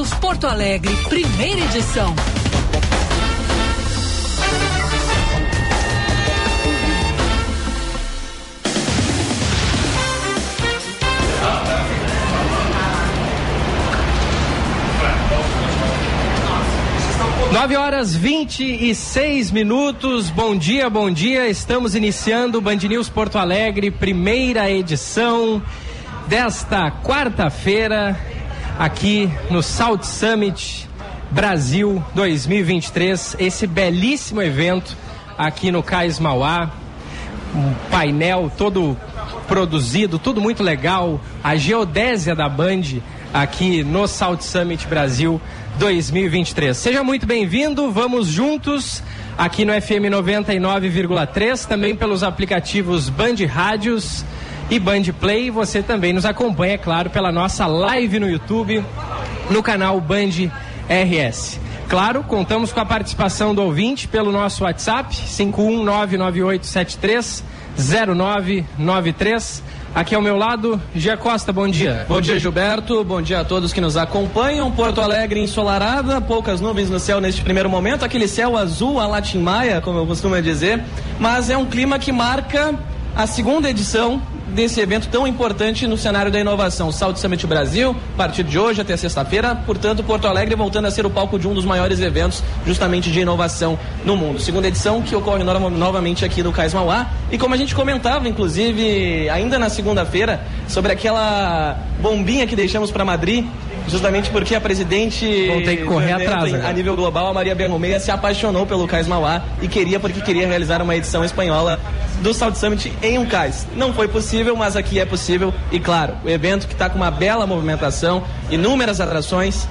News Porto Alegre, primeira edição. Nove horas vinte e seis minutos. Bom dia, bom dia. Estamos iniciando o Band News Porto Alegre, primeira edição desta quarta-feira, aqui no South Summit Brasil 2023. Esse belíssimo evento aqui no Cais Mauá. Um painel todo produzido, tudo muito legal. A geodésia da Band aqui no South Summit Brasil 2023. Seja muito bem-vindo, vamos juntos aqui no FM 99,3, também pelos aplicativos Band Rádios e Band Play. Você também nos acompanha, é claro, pela nossa live no YouTube, no canal Band RS. Claro, contamos com a participação do ouvinte pelo nosso WhatsApp, 51998730993. Aqui ao meu lado, Gia Costa, bom dia. Bom dia, Gilberto. Bom dia a todos que nos acompanham. Porto Alegre ensolarada, poucas nuvens no céu neste primeiro momento, aquele céu azul a Latim Maia, como eu costumo dizer, mas é um clima que marca a segunda edição desse evento tão importante no cenário da inovação. South Summit Brasil, a partir de hoje até sexta-feira, portanto, Porto Alegre voltando a ser o palco de um dos maiores eventos justamente de inovação no mundo. Segunda edição que ocorre no novamente aqui no Cais Mauá. E como a gente comentava, inclusive, ainda na segunda-feira, sobre aquela bombinha que deixamos para Madrid, justamente porque a presidente Vão ter que correr atrás, a nível global, a Maria Berromeia, se apaixonou pelo Cais Mauá e queria porque queria realizar uma edição espanhola do South Summit em um cais. Não foi possível, mas aqui é possível e claro, o evento que está com uma bela movimentação, inúmeras atrações,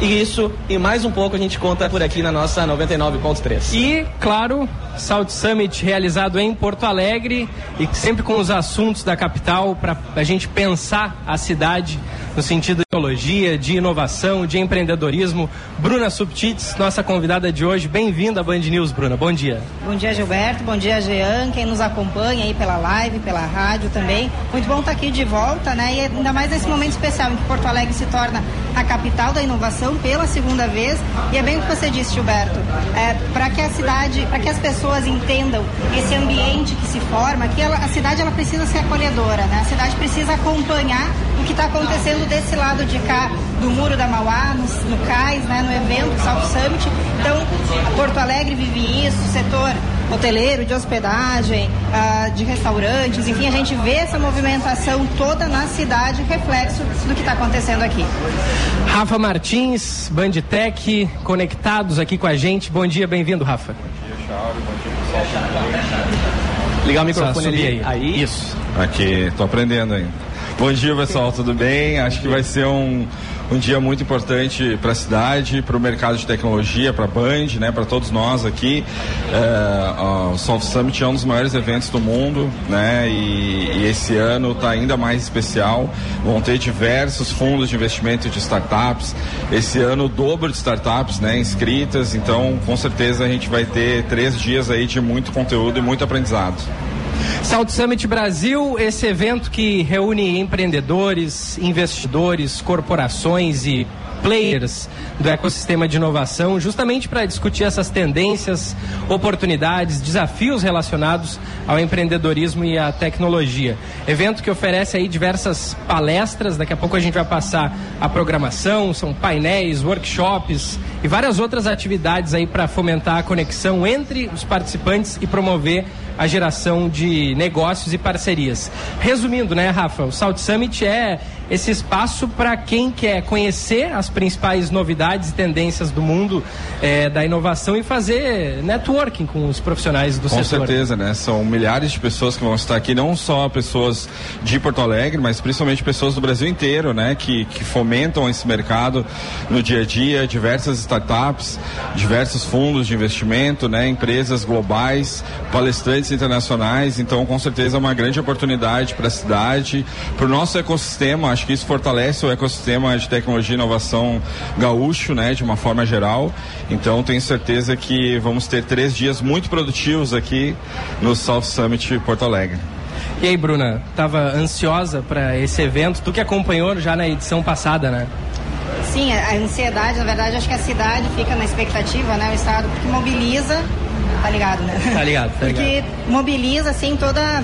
e isso e mais um pouco a gente conta por aqui na nossa 99.3. E, claro, South Summit realizado em Porto Alegre e sempre com os assuntos da capital para a gente pensar a cidade no sentido de tecnologia, de inovação, de empreendedorismo. Bruna Subtits, nossa convidada de hoje, bem-vinda à Band News, Bruna. Bom dia. Bom dia, Gilberto. Bom dia, Jean, quem nos acompanha aí pela live, pela rádio também. Muito bom estar aqui de volta, né? E ainda mais nesse momento especial em que Porto Alegre se torna a capital da inovação pela segunda vez. E é bem o que você disse, Gilberto. É, para que a cidade, para que as pessoas entendam esse ambiente que se forma, que ela, a cidade ela precisa ser acolhedora, né? A cidade precisa acompanhar o que está acontecendo desse lado de cá do Muro da Mauá, no, no CAIS, né, no evento South Summit. Então, Porto Alegre vive isso, o setor hoteleiro, de hospedagem, uh, de restaurantes, enfim, a gente vê essa movimentação toda na cidade, reflexo do que está acontecendo aqui. Rafa Martins, Banditec, conectados aqui com a gente. Bom dia, bem-vindo, Rafa. Ligar o microfone ali. Aí. aí. Isso. Aqui, tô aprendendo ainda. Bom dia, pessoal, tudo bem? Acho que vai ser um, um dia muito importante para a cidade, para o mercado de tecnologia, para a Band, né, para todos nós aqui. É, o Soft Summit é um dos maiores eventos do mundo, né, e, e esse ano está ainda mais especial. Vão ter diversos fundos de investimento de startups. Esse ano o dobro de startups, né, inscritas. Então, com certeza a gente vai ter três dias aí de muito conteúdo e muito aprendizado. South Summit Brasil, esse evento que reúne empreendedores, investidores, corporações e players do ecossistema de inovação, justamente para discutir essas tendências, oportunidades, desafios relacionados ao empreendedorismo e à tecnologia. Evento que oferece aí diversas palestras, daqui a pouco a gente vai passar a programação, são painéis, workshops e várias outras atividades aí para fomentar a conexão entre os participantes e promover a geração de negócios e parcerias. Resumindo, né, Rafa, o South Summit é esse espaço para quem quer conhecer as principais novidades e tendências do mundo é, da inovação e fazer networking com os profissionais do com setor. Com certeza, né? São milhares de pessoas que vão estar aqui, não só pessoas de Porto Alegre, mas principalmente pessoas do Brasil inteiro, né? Que, que fomentam esse mercado no dia a dia, diversas startups, diversos fundos de investimento, né? Empresas globais, palestrantes internacionais. Então, com certeza, é uma grande oportunidade para a cidade, para o nosso ecossistema acho que isso fortalece o ecossistema de tecnologia e inovação gaúcho, né, de uma forma geral. Então tenho certeza que vamos ter três dias muito produtivos aqui no South Summit Porto Alegre. E aí, Bruna, estava ansiosa para esse evento? Tu que acompanhou já na edição passada, né? Sim, a ansiedade, na verdade, acho que a cidade fica na expectativa, né? O Estado, porque mobiliza tá ligado, né? Tá ligado, tá ligado. Porque mobiliza, assim, toda,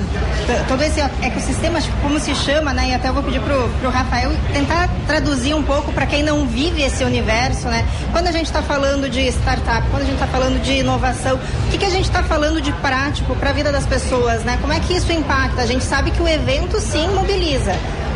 todo esse ecossistema, como se chama, né? E até eu vou pedir pro, pro Rafael tentar traduzir um pouco para quem não vive esse universo, né? Quando a gente está falando de startup, quando a gente está falando de inovação, o que, que a gente está falando de prático para a vida das pessoas, né? Como é que isso impacta? A gente sabe que o evento, sim, mobiliza.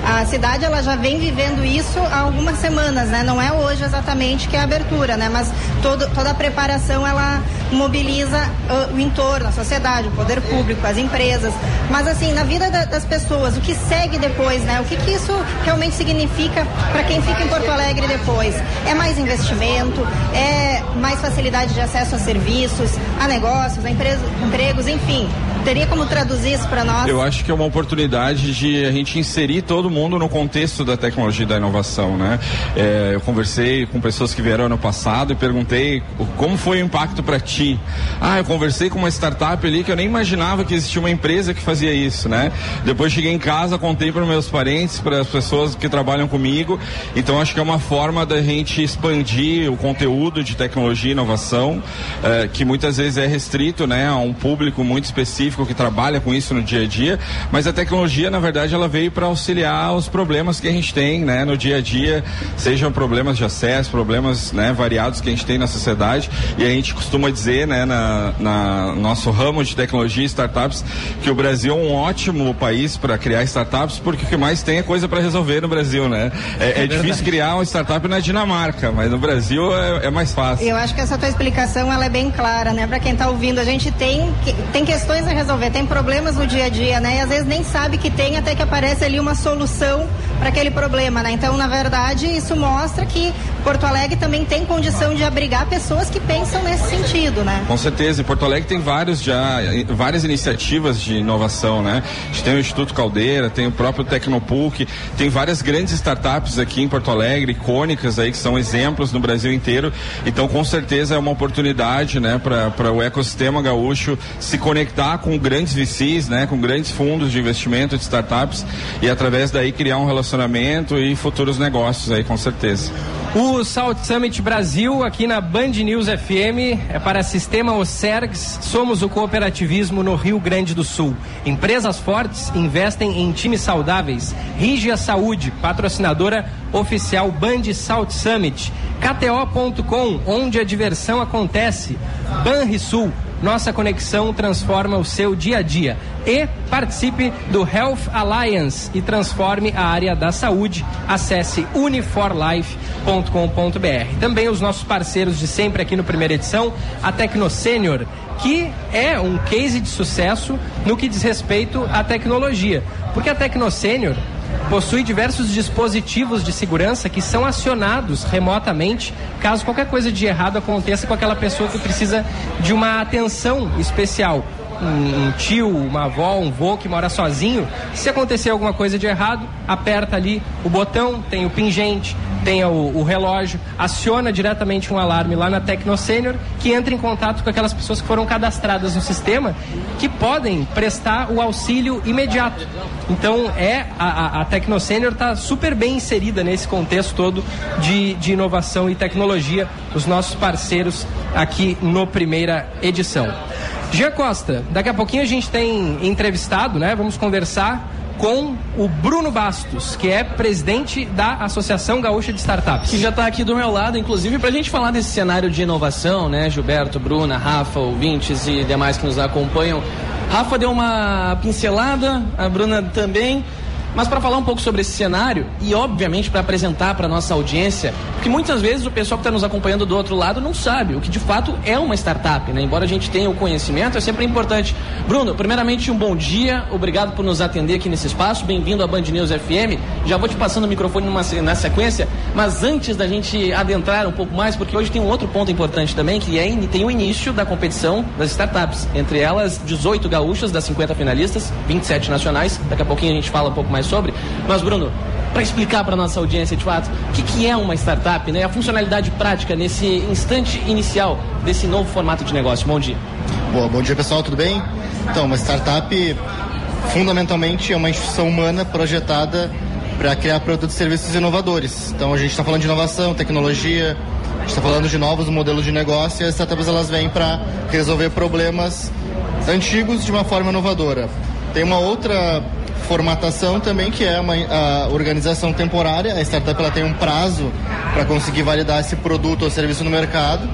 A cidade ela já vem vivendo isso há algumas semanas, né? Não é hoje exatamente que é a abertura, né? Mas todo, toda a preparação ela mobiliza uh, o entorno, a sociedade, o poder público, as empresas. Mas assim, na vida da, das pessoas, o que segue depois, né? O que, que isso realmente significa para quem fica em Porto Alegre depois? É mais investimento, é mais facilidade de acesso a serviços, a negócios, a empresa, empregos, enfim. Teria como traduzir isso para nós? Eu acho que é uma oportunidade de a gente inserir todo mundo no contexto da tecnologia e da inovação, né? É, eu conversei com pessoas que vieram ano passado e perguntei como foi o impacto para ti. Ah, eu conversei com uma startup ali que eu nem imaginava que existia uma empresa que fazia isso, né? Depois cheguei em casa, contei para meus parentes, para as pessoas que trabalham comigo. Então acho que é uma forma da gente expandir o conteúdo de tecnologia e inovação, é, que muitas vezes é restrito, né, a um público muito específico que trabalha com isso no dia a dia, mas a tecnologia, na verdade, ela veio para auxiliar os problemas que a gente tem, né, no dia a dia, sejam problemas de acesso, problemas, né, variados que a gente tem na sociedade, e a gente costuma dizer, né, na, na nosso ramo de tecnologia e startups, que o Brasil é um ótimo país para criar startups, porque o que mais tem é coisa para resolver no Brasil, né? É, é, é difícil criar uma startup na Dinamarca, mas no Brasil é, é, mais fácil. Eu acho que essa tua explicação ela é bem clara, né? Para quem está ouvindo, a gente tem, tem questões a resolver resolver, tem problemas no dia a dia, né? E às vezes nem sabe que tem até que aparece ali uma solução para aquele problema, né? Então, na verdade, isso mostra que Porto Alegre também tem condição de abrigar pessoas que pensam nesse sentido, né? Com certeza, em Porto Alegre tem vários já, várias iniciativas de inovação, né? A gente tem o Instituto Caldeira, tem o próprio Tecnopuc, tem várias grandes startups aqui em Porto Alegre, icônicas aí, que são exemplos no Brasil inteiro. Então, com certeza é uma oportunidade, né, para o ecossistema gaúcho se conectar com grandes VCs, né, com grandes fundos de investimento de startups e através daí criar um relacionamento e futuros negócios aí, com certeza. O South Summit Brasil, aqui na Band News FM, é para Sistema Osergs. Somos o cooperativismo no Rio Grande do Sul. Empresas fortes investem em times saudáveis. Rígia Saúde, patrocinadora oficial Band South Summit. KTO.com, onde a diversão acontece. Banrisul nossa conexão transforma o seu dia a dia. E participe do Health Alliance e transforme a área da saúde. Acesse uniforlife.com.br. Também os nossos parceiros de sempre aqui no primeira edição, a Tecnosênior, que é um case de sucesso no que diz respeito à tecnologia. Porque a Tecnosênior possui diversos dispositivos de segurança que são acionados remotamente caso qualquer coisa de errado aconteça com aquela pessoa que precisa de uma atenção especial. Um, um, tio, uma avó, um vô que mora sozinho, se acontecer alguma coisa de errado, aperta ali o botão, tem o pingente, tenha o, o, relógio, aciona diretamente um alarme lá na Tecnosênior, que entra em contato com aquelas pessoas que foram cadastradas no sistema, que podem prestar o auxílio imediato. Então, é a, a, a está super bem inserida nesse contexto todo de, de inovação e tecnologia, os nossos parceiros aqui no primeira edição. Gia Costa, daqui a pouquinho a gente tem entrevistado, né? Vamos conversar com o Bruno Bastos, que é presidente da Associação Gaúcha de Startups. Que já está aqui do meu lado, inclusive, para a gente falar desse cenário de inovação, né? Gilberto, Bruna, Rafa, ouvintes e demais que nos acompanham. Rafa deu uma pincelada, a Bruna também. Mas para falar um pouco sobre esse cenário e, obviamente, para apresentar para nossa audiência, porque muitas vezes o pessoal que está nos acompanhando do outro lado não sabe o que de fato é uma startup, né? Embora a gente tenha o conhecimento, é sempre importante. Bruno, primeiramente, um bom dia, obrigado por nos atender aqui nesse espaço, bem-vindo à Band News FM. Já vou te passando o microfone numa, na sequência, mas antes da gente adentrar um pouco mais, porque hoje tem um outro ponto importante também, que é tem o início da competição das startups, entre elas 18 gaúchas das 50 finalistas, 27 nacionais. Daqui a pouquinho a gente fala um pouco mais sobre. Mas, Bruno, para explicar para nossa audiência de fato o que, que, é uma startup, né? A funcionalidade prática nesse instante inicial desse novo formato de negócio. Bom dia. Boa, bom dia pessoal, tudo bem? Então, uma startup fundamentalmente é uma instituição humana projetada para criar produtos e serviços inovadores. Então a gente está falando de inovação, tecnologia, a gente está falando de novos modelos de negócio e as startups elas vêm para resolver problemas antigos de uma forma inovadora. Tem uma outra formatação também que é uma a organização temporária. A startup ela tem um prazo para conseguir validar esse produto ou serviço no mercado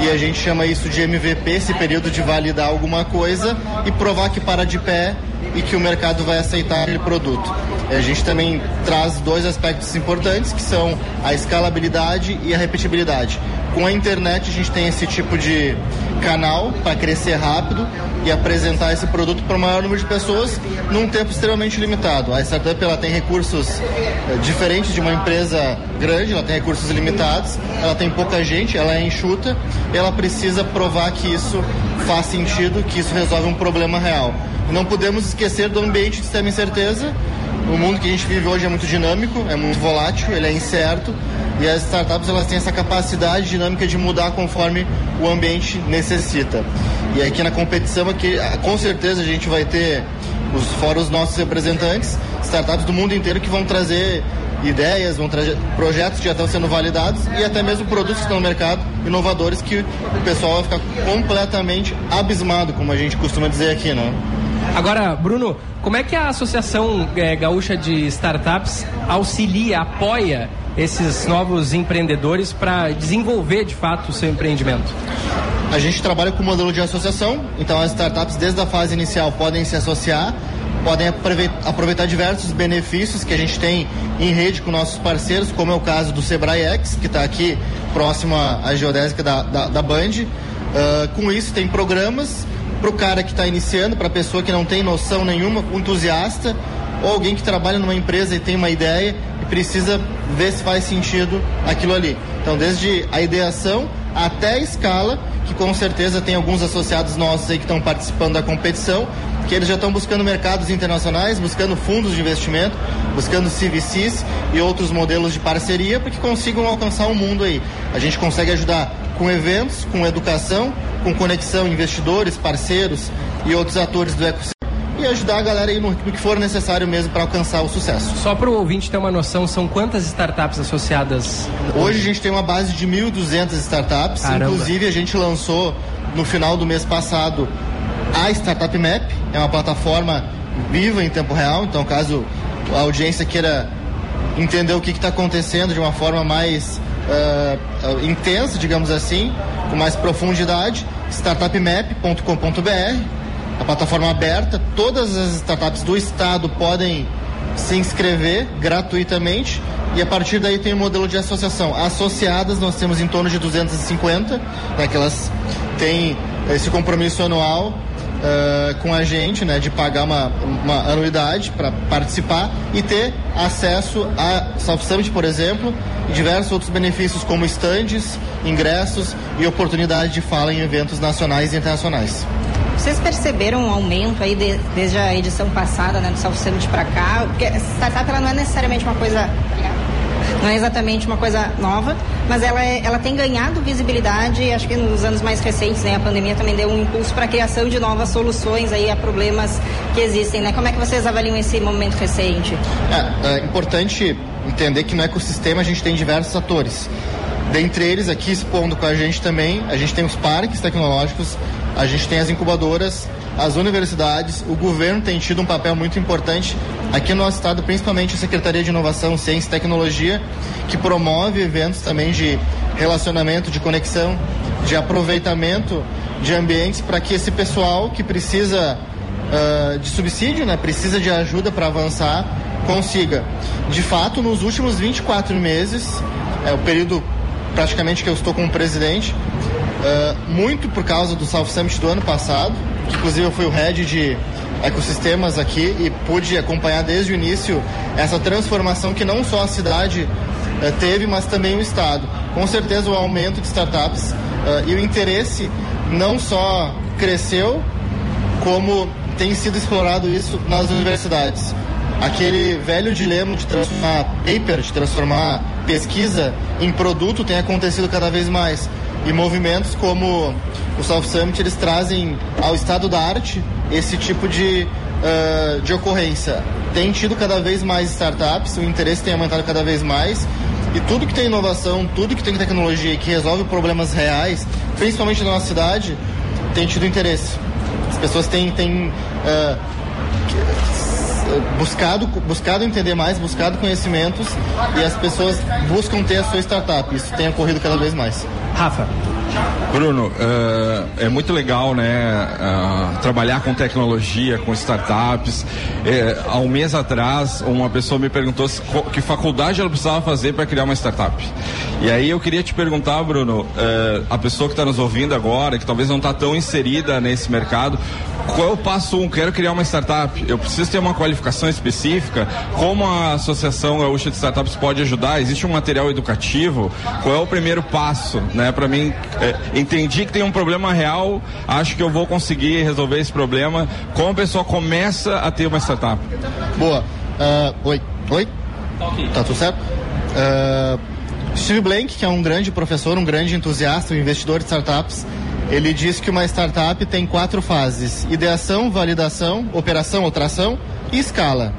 e a gente chama isso de MVP, esse período de validar alguma coisa e provar que para de pé e que o mercado vai aceitar aquele produto. A gente também traz dois aspectos importantes que são a escalabilidade e a repetibilidade. Com a internet a gente tem esse tipo de canal para crescer rápido e apresentar esse produto para o maior número de pessoas num tempo extremamente limitado. A startup ela tem recursos eh, diferentes de uma empresa grande, ela tem recursos limitados, ela tem pouca gente, ela é enxuta, ela precisa provar que isso faz sentido, que isso resolve um problema real. Não podemos esquecer do ambiente de extrema incerteza. O mundo que a gente vive hoje é muito dinâmico, é muito volátil, ele é incerto e as startups elas têm essa capacidade dinâmica de mudar conforme o ambiente necessita. E aqui na competição aqui, ah, com certeza a gente vai ter os fora os nossos representantes, startups do mundo inteiro que vão trazer ideias, vão trazer projetos que já estão sendo validados e até mesmo produtos que estão no mercado, inovadores que o pessoal vai ficar completamente abismado, como a gente costuma dizer aqui, né? Agora, Bruno, como é que a Associação é, Gaúcha de Startups auxilia, apoia esses novos empreendedores para desenvolver de fato o seu empreendimento? A gente trabalha com o modelo de associação, então as startups desde a fase inicial podem se associar, podem aproveitar diversos benefícios que a gente tem em rede com nossos parceiros, como é o caso do Sebrae X, que está aqui próximo à geodésica da, da, da Band. Uh, com isso tem programas para o cara que está iniciando, para a pessoa que não tem noção nenhuma, um entusiasta, ou alguém que trabalha numa empresa e tem uma ideia e precisa ver se faz sentido aquilo ali. Então, desde a ideação até a escala, que com certeza tem alguns associados nossos aí que estão participando da competição, que eles já estão buscando mercados internacionais, buscando fundos de investimento, buscando CVCs e outros modelos de parceria para que consigam alcançar o mundo aí. A gente consegue ajudar com eventos, com educação, com conexão investidores, parceiros e outros atores do ecossistema e ajudar a galera aí no, que for necessário mesmo para alcançar o sucesso. Só para o ouvinte ter uma noção, são quantas startups associadas? Hoje a gente tem uma base de 1.200 startups, Caramba. inclusive a gente lançou no final do mês passado a Startup Map, é uma plataforma viva em tempo real, então caso a audiência queira entender o que está acontecendo de uma forma mais uh, intensa, digamos assim, com mais profundidade, startupmap.com.br, a plataforma aberta, todas as startups do estado podem se inscrever gratuitamente e a partir daí tem o um modelo de associação. Associadas nós temos em torno de 250, né, que elas têm esse compromisso anual uh, com a gente, né, de pagar uma, uma anuidade para participar e ter acesso a South Summit, por exemplo, e diversos outros benefícios como estandes, ingressos e oportunidade de fala em eventos nacionais e internacionais. Vocês perceberam um aumento aí de, desde a edição passada, né, do South Summit para cá? Porque startup ela não é necessariamente uma coisa não é exatamente uma coisa nova, mas ela, é, ela tem ganhado visibilidade, acho que nos anos mais recentes, né, a pandemia também deu um impulso para a criação de novas soluções aí a problemas que existem, né? Como é que vocês avaliam esse momento recente? É, é importante entender que no ecossistema a gente tem diversos atores. Dentre eles, aqui expondo com a gente também, a gente tem os parques tecnológicos, a gente tem as incubadoras, as universidades, o governo tem tido um papel muito importante aqui no nosso estado, principalmente a Secretaria de Inovação, Ciência e Tecnologia, que promove eventos também de relacionamento, de conexão, de aproveitamento de ambientes para que esse pessoal que precisa uh, de subsídio, né, precisa de ajuda para avançar, consiga. De fato, nos últimos 24 meses, é o período praticamente que eu estou como presidente, uh, muito por causa do South Summit do ano passado, que inclusive eu fui o head de ecossistemas aqui e pude acompanhar desde o início essa transformação que não só a cidade uh, teve, mas também o estado. Com certeza o aumento de startups uh, e o interesse não só cresceu, como tem sido explorado isso nas universidades. Aquele velho dilema de transformar paper, de transformar pesquisa em produto tem acontecido cada vez mais. E movimentos como o South Summit, eles trazem ao estado da arte esse tipo de uh, de ocorrência? Tem tido cada vez mais startups, o interesse tem aumentado cada vez mais. E tudo que tem inovação, tudo que tem tecnologia que resolve problemas reais, principalmente na nossa cidade, tem tido interesse. As pessoas têm, têm uh, buscado, buscado entender mais, buscado conhecimentos e as pessoas buscam ter a sua startup. Isso tem ocorrido cada vez mais. Rafa. Bruno, uh, é muito legal, né, uh, trabalhar com tecnologia, com startups. É, há um mês atrás, uma pessoa me perguntou se, que faculdade ela precisava fazer para criar uma startup. E aí eu queria te perguntar, Bruno, uh, a pessoa que está nos ouvindo agora, que talvez não está tão inserida nesse mercado, qual é o passo um? Quero criar uma startup. Eu preciso ter uma qualificação específica. Como a Associação Gaúcha de Startups pode ajudar? Existe um material educativo? Qual é o primeiro passo, né? Para mim, é, entendi que tem um problema real. Acho que eu vou conseguir resolver esse problema. Como a pessoa começa a ter uma startup? Boa. Uh, oi. Oi. Tá tudo certo? Uh, Steve Blank, que é um grande professor, um grande entusiasta, um investidor de startups, ele diz que uma startup tem quatro fases: ideação, validação, operação ou tração e escala.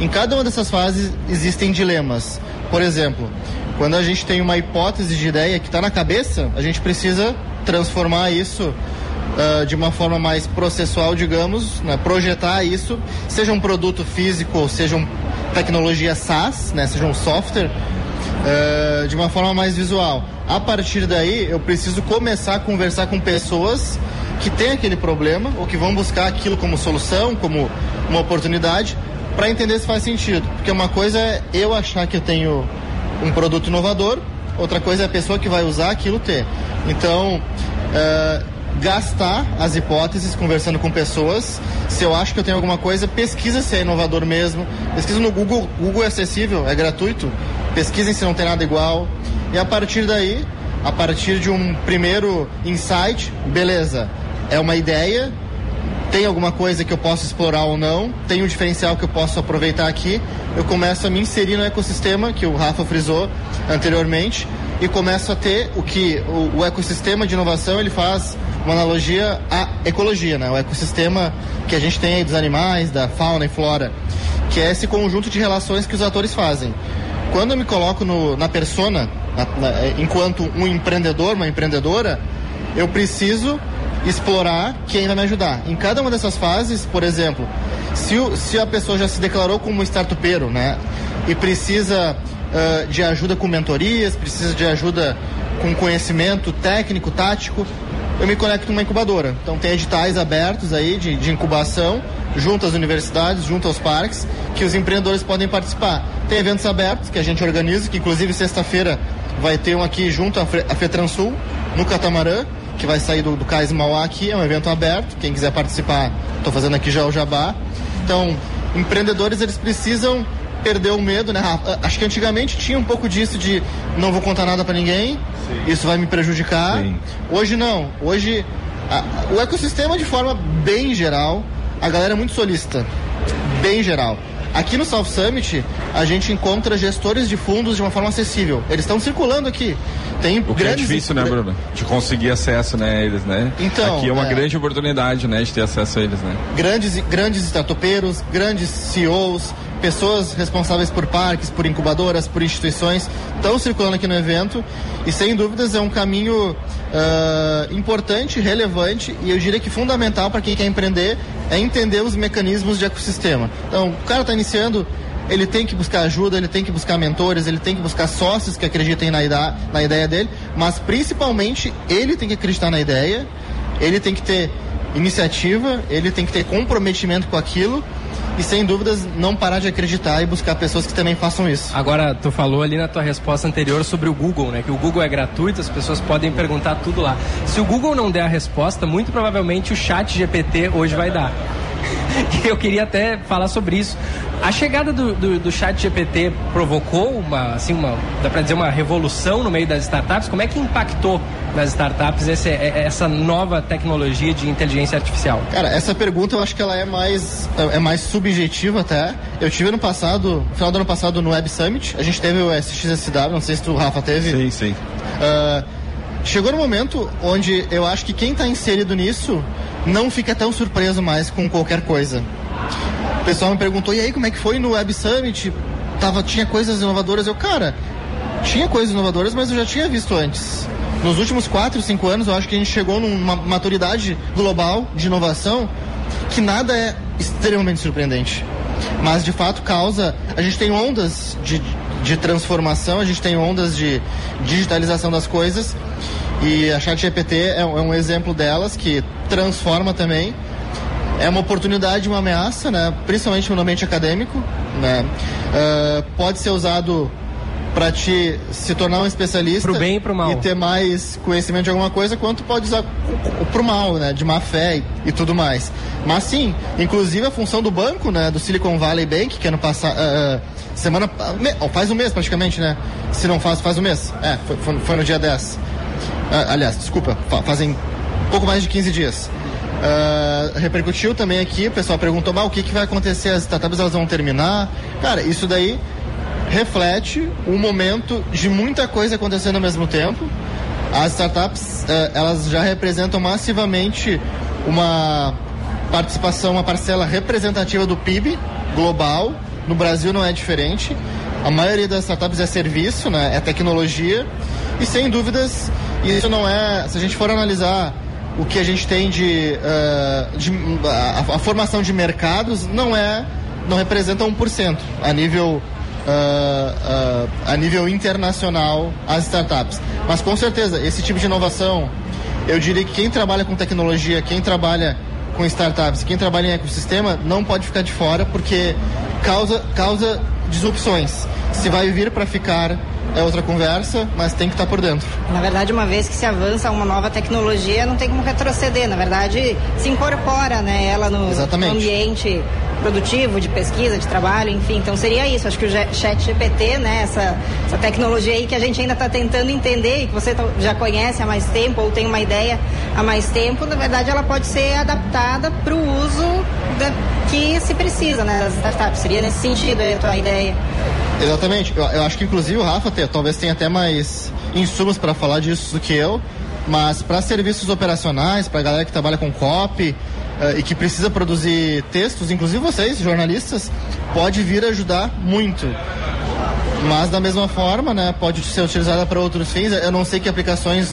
Em cada uma dessas fases existem dilemas. Por exemplo, quando a gente tem uma hipótese de ideia que está na cabeça, a gente precisa transformar isso uh, de uma forma mais processual, digamos, né? projetar isso, seja um produto físico ou seja uma tecnologia SaaS, né? seja um software, uh, de uma forma mais visual. A partir daí, eu preciso começar a conversar com pessoas que têm aquele problema ou que vão buscar aquilo como solução, como uma oportunidade, para entender se faz sentido. Porque uma coisa é eu achar que eu tenho um produto inovador, outra coisa é a pessoa que vai usar aquilo ter. Então, uh, gastar as hipóteses conversando com pessoas. Se eu acho que eu tenho alguma coisa, pesquisa se é inovador mesmo. Pesquisa no Google. Google é acessível, é gratuito. Pesquisem se não tem nada igual. E a partir daí, a partir de um primeiro insight, beleza, é uma ideia, tem alguma coisa que eu posso explorar ou não, tem um diferencial que eu posso aproveitar aqui, eu começo a me inserir no ecossistema que o Rafa frisou anteriormente e começo a ter o que o, o ecossistema de inovação ele faz uma analogia à ecologia, né? O ecossistema que a gente tem aí dos animais, da fauna e flora, que é esse conjunto de relações que os atores fazem. Quando eu me coloco no, na persona na, na, enquanto um empreendedor, uma empreendedora, eu preciso explorar quem vai me ajudar. Em cada uma dessas fases, por exemplo, se, o, se a pessoa já se declarou como startupeiro, né, e precisa uh, de ajuda com mentorias, precisa de ajuda com conhecimento técnico, tático, eu me conecto uma incubadora. Então tem editais abertos aí de, de incubação, junto às universidades, junto aos parques, que os empreendedores podem participar. Tem eventos abertos que a gente organiza, que inclusive sexta-feira vai ter um aqui junto à FETransul, no Catamarã, que vai sair do, do Cais Mauá aqui, é um evento aberto, quem quiser participar, estou fazendo aqui já o jabá. Então, empreendedores, eles precisam perder o medo, né, Rafa? Acho que antigamente tinha um pouco disso de não vou contar nada para ninguém, Sim. isso vai me prejudicar. Sim. Hoje não, hoje a, o ecossistema de forma bem geral, a galera é muito solista, bem geral. Aqui no South Summit, a gente encontra gestores de fundos de uma forma acessível. Eles estão circulando aqui. Tem o que é difícil, né, Bruno? De conseguir acesso, né, a eles, né? Então, aqui é uma é... grande oportunidade, né, de ter acesso a eles, né? Grandes, grandes startupeiros, grandes CEOs, pessoas responsáveis por parques, por incubadoras, por instituições, estão circulando aqui no evento e sem dúvidas é um caminho uh, importante, relevante e eu diria que fundamental para quem quer empreender é entender os mecanismos de ecossistema. Então, o cara está iniciando, ele tem que buscar ajuda, ele tem que buscar mentores, ele tem que buscar sócios que acreditem na ideia, na ideia dele, mas principalmente ele tem que acreditar na ideia, ele tem que ter iniciativa, ele tem que ter comprometimento com aquilo e sem dúvidas não parar de acreditar e buscar pessoas que também façam isso. Agora, tu falou ali na tua resposta anterior sobre o Google, né? Que o Google é gratuito, as pessoas podem perguntar tudo lá. Se o Google não der a resposta, muito provavelmente o chat GPT hoje vai dar. Eu queria até falar sobre isso. A chegada do, do, do, chat GPT provocou uma, assim, uma, dá para dizer, uma revolução no meio das startups? Como é que impactou nas startups esse, é, é, essa nova tecnologia de inteligência artificial? Cara, essa pergunta eu acho que ela é mais, é mais subjetiva até. Eu tive no passado, no final do ano passado no Web Summit, a gente teve o SXSW, não sei se tu, Rafa, teve. Sim, sim. Uh, chegou no momento onde eu acho que quem está inserido nisso não fica tão surpreso mais com qualquer coisa. O pessoal me perguntou, e aí, como é que foi no Web Summit? Tava, tinha coisas inovadoras. Eu, cara, tinha coisas inovadoras, mas eu já tinha visto antes. Nos últimos 4, 5 anos, eu acho que a gente chegou numa maturidade global de inovação que nada é extremamente surpreendente. Mas, de fato, causa... A gente tem ondas de, de transformação, a gente tem ondas de digitalização das coisas e a ChatGPT é, é um exemplo delas que transforma também. É uma oportunidade, uma ameaça, né? principalmente no ambiente acadêmico. Né? Uh, pode ser usado para te se tornar um especialista pro bem e pro mal e ter mais conhecimento de alguma coisa quanto pode usar pro mal né de má fé e, e, tudo mais mas sim inclusive a função do banco né do Silicon Valley Bank que ano passado uh, semana faz um mês praticamente né se não faz faz um mês é foi, foi no dia 10 uh, aliás desculpa fazem pouco mais de 15 dias Uh, repercutiu também aqui, o pessoal perguntou, mas o que, que vai acontecer? As startups elas vão terminar? Cara, isso daí reflete um momento de muita coisa acontecendo ao mesmo tempo. As startups, uh, elas já representam massivamente uma participação, uma parcela representativa do PIB global. No Brasil não é diferente. A maioria das startups é serviço, né? é tecnologia. E sem dúvidas, isso não é. Se a gente for analisar o que a gente tem de, uh, de a, a, formação de mercados, não é, não representa 1% a nível uh, uh, a nível internacional as startups. Mas com certeza, esse tipo de inovação, eu diria que quem trabalha com tecnologia, quem trabalha com startups, quem trabalha em ecossistema, não pode ficar de fora, porque causa, causa disrupções. Se vai vir para ficar é outra conversa, mas tem que estar tá por dentro. Na verdade, uma vez que se avança uma nova tecnologia, não tem como retroceder. Na verdade, se incorpora né, ela no, no ambiente produtivo, de pesquisa, de trabalho, enfim. Então seria isso. Acho que o chat GPT, né, essa, essa tecnologia aí que a gente ainda está tentando entender e que você tá, já conhece há mais tempo ou tem uma ideia há mais tempo, na verdade ela pode ser adaptada para o uso da, que se precisa, né, das startups. Seria nesse sentido a tua ideia. Exatamente. Eu, eu acho que inclusive o Rafa te, talvez tenha até mais insumos para falar disso do que eu, mas para serviços operacionais, para galera que trabalha com copy, uh, e que precisa produzir textos, inclusive vocês, jornalistas, pode vir ajudar muito. Mas da mesma forma, né, pode ser utilizada para outros fins. Eu não sei que aplicações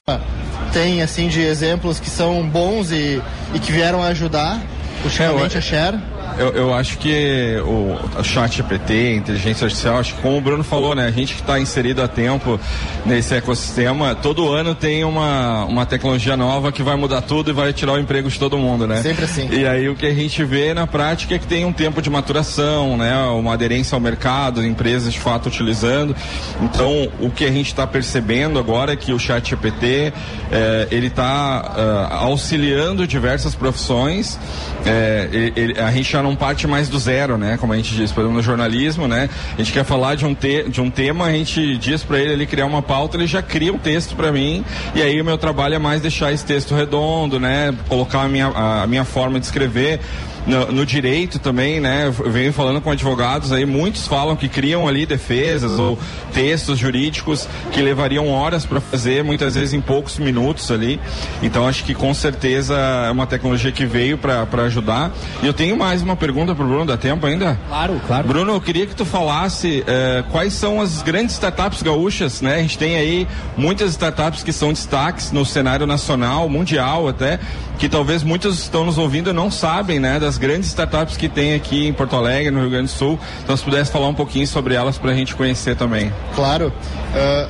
tem assim de exemplos que são bons e, e que vieram ajudar ultimamente é, a Share. Eu, eu acho que o, o chat GPT, inteligência artificial, acho que como o Bruno falou, né? A gente que está inserido há tempo nesse ecossistema, todo ano tem uma, uma tecnologia nova que vai mudar tudo e vai tirar o emprego de todo mundo, né? Sempre assim. E aí o que a gente vê na prática é que tem um tempo de maturação, né? Uma aderência ao mercado, empresas de fato utilizando. Então, o que a gente está percebendo agora é que o chat GPT, eh, ele está uh, auxiliando diversas profissões. Eh, ele, ele, a gente já não parte mais do zero, né? Como a gente diz, por exemplo, no jornalismo, né? A gente quer falar de um, te, de um tema, a gente diz para ele, ele criar uma pauta, ele já cria um texto para mim, e aí o meu trabalho é mais deixar esse texto redondo, né? Colocar a minha, a, a minha forma de escrever no, no, direito também, né? Eu venho falando com advogados aí, muitos falam que criam ali defesas ou textos jurídicos que levariam horas para fazer, muitas vezes em poucos minutos ali. Então acho que com certeza é uma tecnologia que veio para ajudar. E eu tenho mais uma pergunta para o Bruno, dá tempo ainda? Claro, claro. Bruno, eu queria que tu falasse eh, quais são as grandes startups gaúchas, né? A gente tem aí muitas startups que são destaques no cenário nacional, mundial até, que talvez muitos estão nos ouvindo não sabem, né? Das grandes startups que tem aqui em Porto Alegre, no Rio Grande do Sul. Então, se pudesse falar um pouquinho sobre elas para a gente conhecer também. Claro. Uh,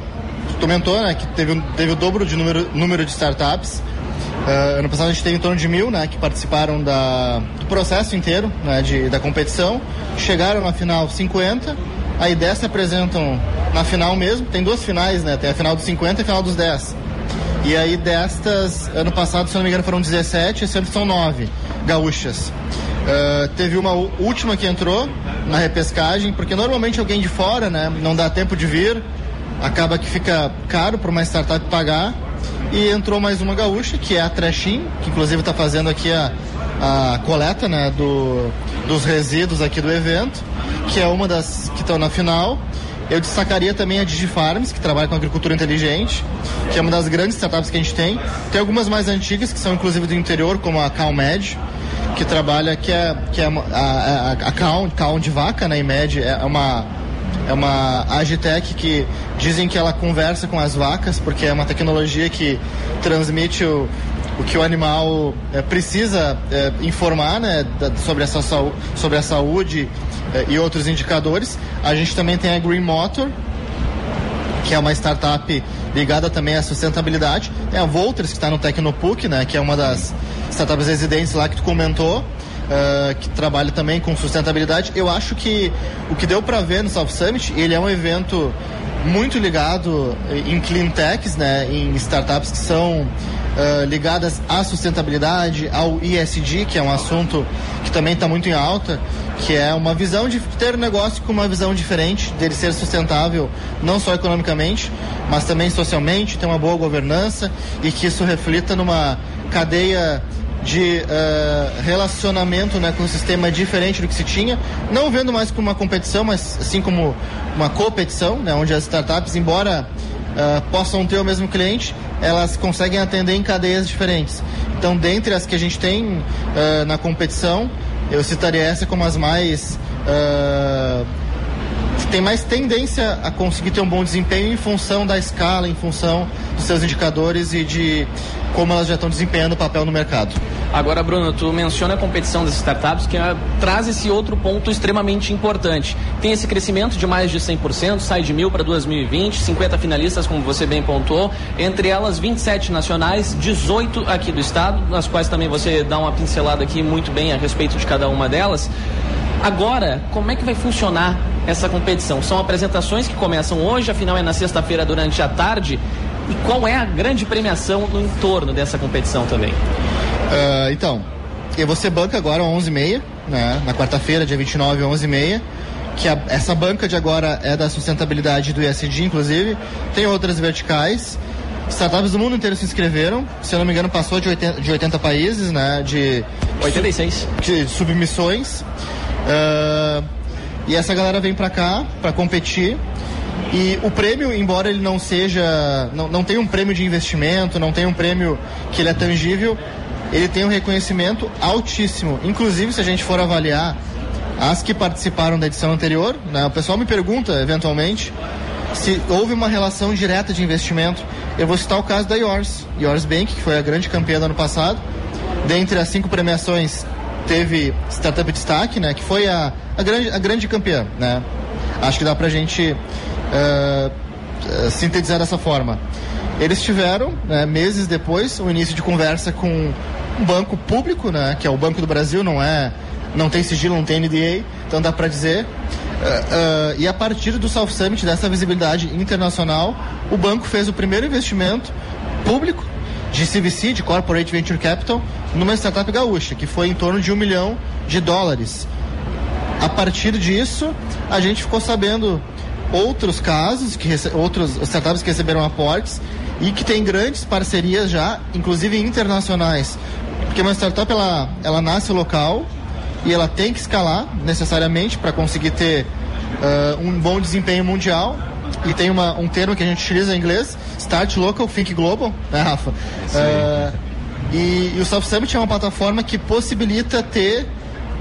tu comentou né, que teve, teve o dobro de número, número de startups. Uh, ano passado a gente teve em torno de mil né, que participaram da, do processo inteiro né, de, da competição. Chegaram na final 50. Aí 10 se apresentam na final mesmo. Tem duas finais, né? Tem a final dos 50 e a final dos 10. E aí destas, ano passado, se não me engano, foram 17, esse ano são 9 gaúchas. Uh, teve uma última que entrou na repescagem, porque normalmente alguém de fora, né, não dá tempo de vir, acaba que fica caro para uma startup pagar. E entrou mais uma gaúcha, que é a Trashim, que inclusive está fazendo aqui a, a coleta né, do, dos resíduos aqui do evento, que é uma das que estão na final. Eu destacaria também a DigiFarms, que trabalha com agricultura inteligente, que é uma das grandes startups que a gente tem. Tem algumas mais antigas, que são inclusive do interior, como a CalMed, que trabalha, que é, que é a, a, a Kaon, Kaon de vaca, né, IMED, é uma, é uma Agitec que dizem que ela conversa com as vacas, porque é uma tecnologia que transmite o, o que o animal é, precisa é, informar né, da, sobre, essa, sobre a saúde é, e outros indicadores. A gente também tem a Green Motor, que é uma startup ligada também à sustentabilidade. Tem a Volters, que está no Tecnopuc, né, que é uma das startups residentes lá que tu comentou. Uh, que trabalha também com sustentabilidade. Eu acho que o que deu para ver no South Summit, ele é um evento muito ligado em clean techs, né, em startups que são uh, ligadas à sustentabilidade, ao ESG, que é um assunto que também está muito em alta, que é uma visão de ter um negócio com uma visão diferente, dele ser sustentável não só economicamente, mas também socialmente, ter uma boa governança e que isso reflita numa cadeia de uh, relacionamento né, com um sistema diferente do que se tinha, não vendo mais como uma competição, mas assim como uma competição, né, onde as startups, embora uh, possam ter o mesmo cliente, elas conseguem atender em cadeias diferentes. Então, dentre as que a gente tem uh, na competição, eu citaria essa como as mais tem mais tendência a conseguir ter um bom desempenho em função da escala, em função dos seus indicadores e de como elas já estão desempenhando o papel no mercado. Agora, Bruno, tu menciona a competição das startups que uh, traz esse outro ponto extremamente importante. Tem esse crescimento de mais de 100%, sai de mil para 2020, 50 finalistas, como você bem pontuou, entre elas 27 nacionais, 18 aqui do estado, nas quais também você dá uma pincelada aqui muito bem a respeito de cada uma delas. Agora, como é que vai funcionar essa competição? São apresentações que começam hoje, afinal é na sexta-feira durante a tarde. E qual é a grande premiação no entorno dessa competição também? Uh, então, você banca agora 11h30, né? Na quarta-feira, dia 29, 11h30. Que a, essa banca de agora é da sustentabilidade do ISD, inclusive. Tem outras verticais. Startups do mundo inteiro se inscreveram. Se eu não me engano, passou de 80, de 80 países, né? De 86. De submissões. Uh, e essa galera vem para cá para competir. E o prêmio, embora ele não seja. Não, não tenha um prêmio de investimento, não tenha um prêmio que ele é tangível, ele tem um reconhecimento altíssimo. Inclusive, se a gente for avaliar as que participaram da edição anterior, né, o pessoal me pergunta, eventualmente, se houve uma relação direta de investimento. Eu vou citar o caso da Yours, Yours Bank, que foi a grande campeã do ano passado. Dentre as cinco premiações, teve Startup Destaque, né, que foi a, a, grande, a grande campeã. Né? Acho que dá pra gente uh, sintetizar dessa forma. Eles tiveram, né, meses depois, o início de conversa com um banco público, né, que é o Banco do Brasil, não é, não tem sigilo, não tem NDA, então dá para dizer. Uh, uh, e a partir do South Summit, dessa visibilidade internacional, o banco fez o primeiro investimento público de CVC, de Corporate Venture Capital, numa startup gaúcha, que foi em torno de um milhão de dólares. A partir disso, a gente ficou sabendo outros casos, que outros startups que receberam aportes e que tem grandes parcerias já, inclusive internacionais. Porque uma startup ela, ela nasce local e ela tem que escalar necessariamente para conseguir ter uh, um bom desempenho mundial. E tem uma, um termo que a gente utiliza em inglês, Start Local, Think Global, né, Rafa? Uh, e, e o Soft Summit é uma plataforma que possibilita ter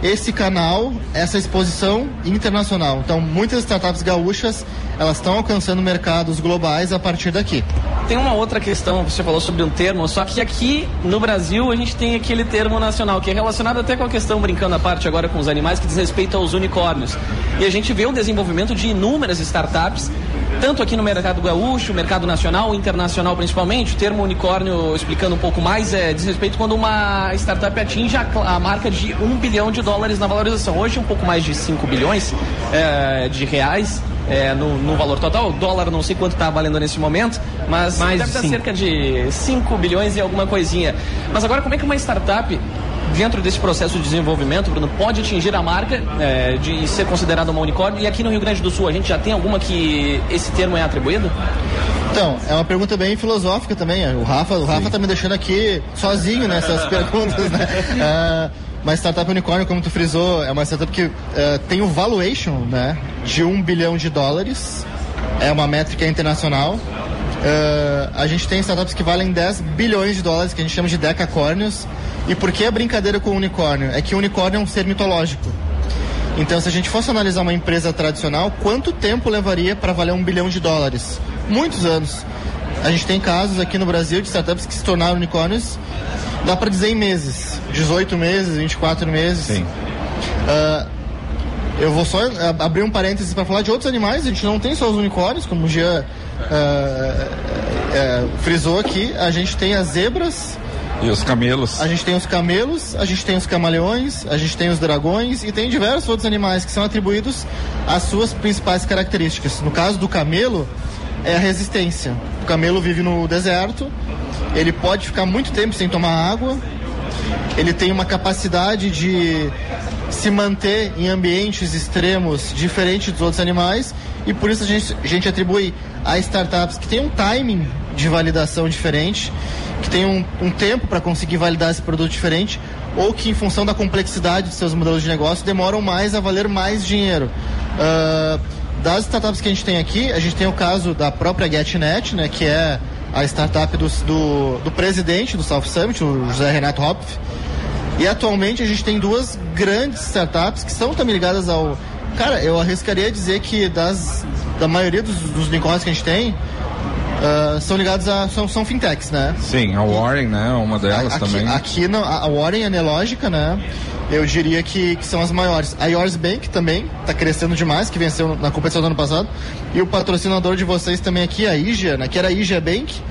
esse canal, essa exposição internacional. Então, muitas startups gaúchas, elas estão alcançando mercados globais a partir daqui. Tem uma outra questão, você falou sobre um termo, só que aqui no Brasil a gente tem aquele termo nacional, que é relacionado até com a questão, brincando à parte agora com os animais, que diz respeito aos unicórnios. E a gente vê o desenvolvimento de inúmeras startups tanto aqui no mercado gaúcho, mercado nacional, internacional principalmente. O termo unicórnio, explicando um pouco mais, é diz respeito quando uma startup atinge a, a marca de um bilhão de dólares na valorização. Hoje, um pouco mais de 5 bilhões é, de reais. É, no, no, valor total. O dólar não sei quanto está valendo nesse momento, mas mais deve estar cerca de 5 bilhões e alguma coisinha. Mas agora, como é que uma startup dentro desse processo de desenvolvimento, Bruno, pode atingir a marca é, de ser considerada uma unicórnio? E aqui no Rio Grande do Sul, a gente já tem alguma que esse termo é atribuído? Então, é uma pergunta bem filosófica também. O Rafa, o Rafa tá me deixando aqui sozinho nessas perguntas, né? Uh, uma startup unicórnio, como tu frisou, é uma startup que uh, tem o valuation, né, de um bilhão de dólares. É uma métrica internacional. Uh, a gente tem startups que valem 10 bilhões de dólares, que a gente chama de decacórnios. E por que a brincadeira com o unicórnio? É que o unicórnio é um ser mitológico. Então, se a gente fosse analisar uma empresa tradicional, quanto tempo levaria para valer um bilhão de dólares? Muitos anos. A gente tem casos aqui no Brasil de startups que se tornaram unicórnios, dá para dizer em meses, 18 meses, 24 meses. Sim. Uh, eu vou só abrir um parênteses para falar de outros animais. A gente não tem só os unicórnios, como o Jean uh, uh, frisou aqui. A gente tem as zebras. E os camelos. A gente tem os camelos, a gente tem os camaleões, a gente tem os dragões e tem diversos outros animais que são atribuídos às suas principais características. No caso do camelo, é a resistência. O camelo vive no deserto, ele pode ficar muito tempo sem tomar água, ele tem uma capacidade de se manter em ambientes extremos diferentes dos outros animais e por isso a gente, a gente atribui a startups que tem um timing de validação diferente, que tem um, um tempo para conseguir validar esse produto diferente ou que em função da complexidade de seus modelos de negócio demoram mais a valer mais dinheiro. Uh, das startups que a gente tem aqui, a gente tem o caso da própria GetNet, né, que é a startup do, do, do presidente do South Summit, o José Renato Hopf, e atualmente a gente tem duas grandes startups que são também ligadas ao. Cara, eu arriscaria dizer que das, da maioria dos, dos unicórnios que a gente tem, Uh, são ligados a. São, são fintechs, né? Sim, a Warren, né? Uma delas aqui, também. Aqui não, a Warren é Nelógica, né? Eu diria que, que, são as maiores. A Yours Bank também está crescendo demais, que venceu na competição do ano passado. E o patrocinador de vocês também aqui, a IGA, né? Que era a IGA Bank,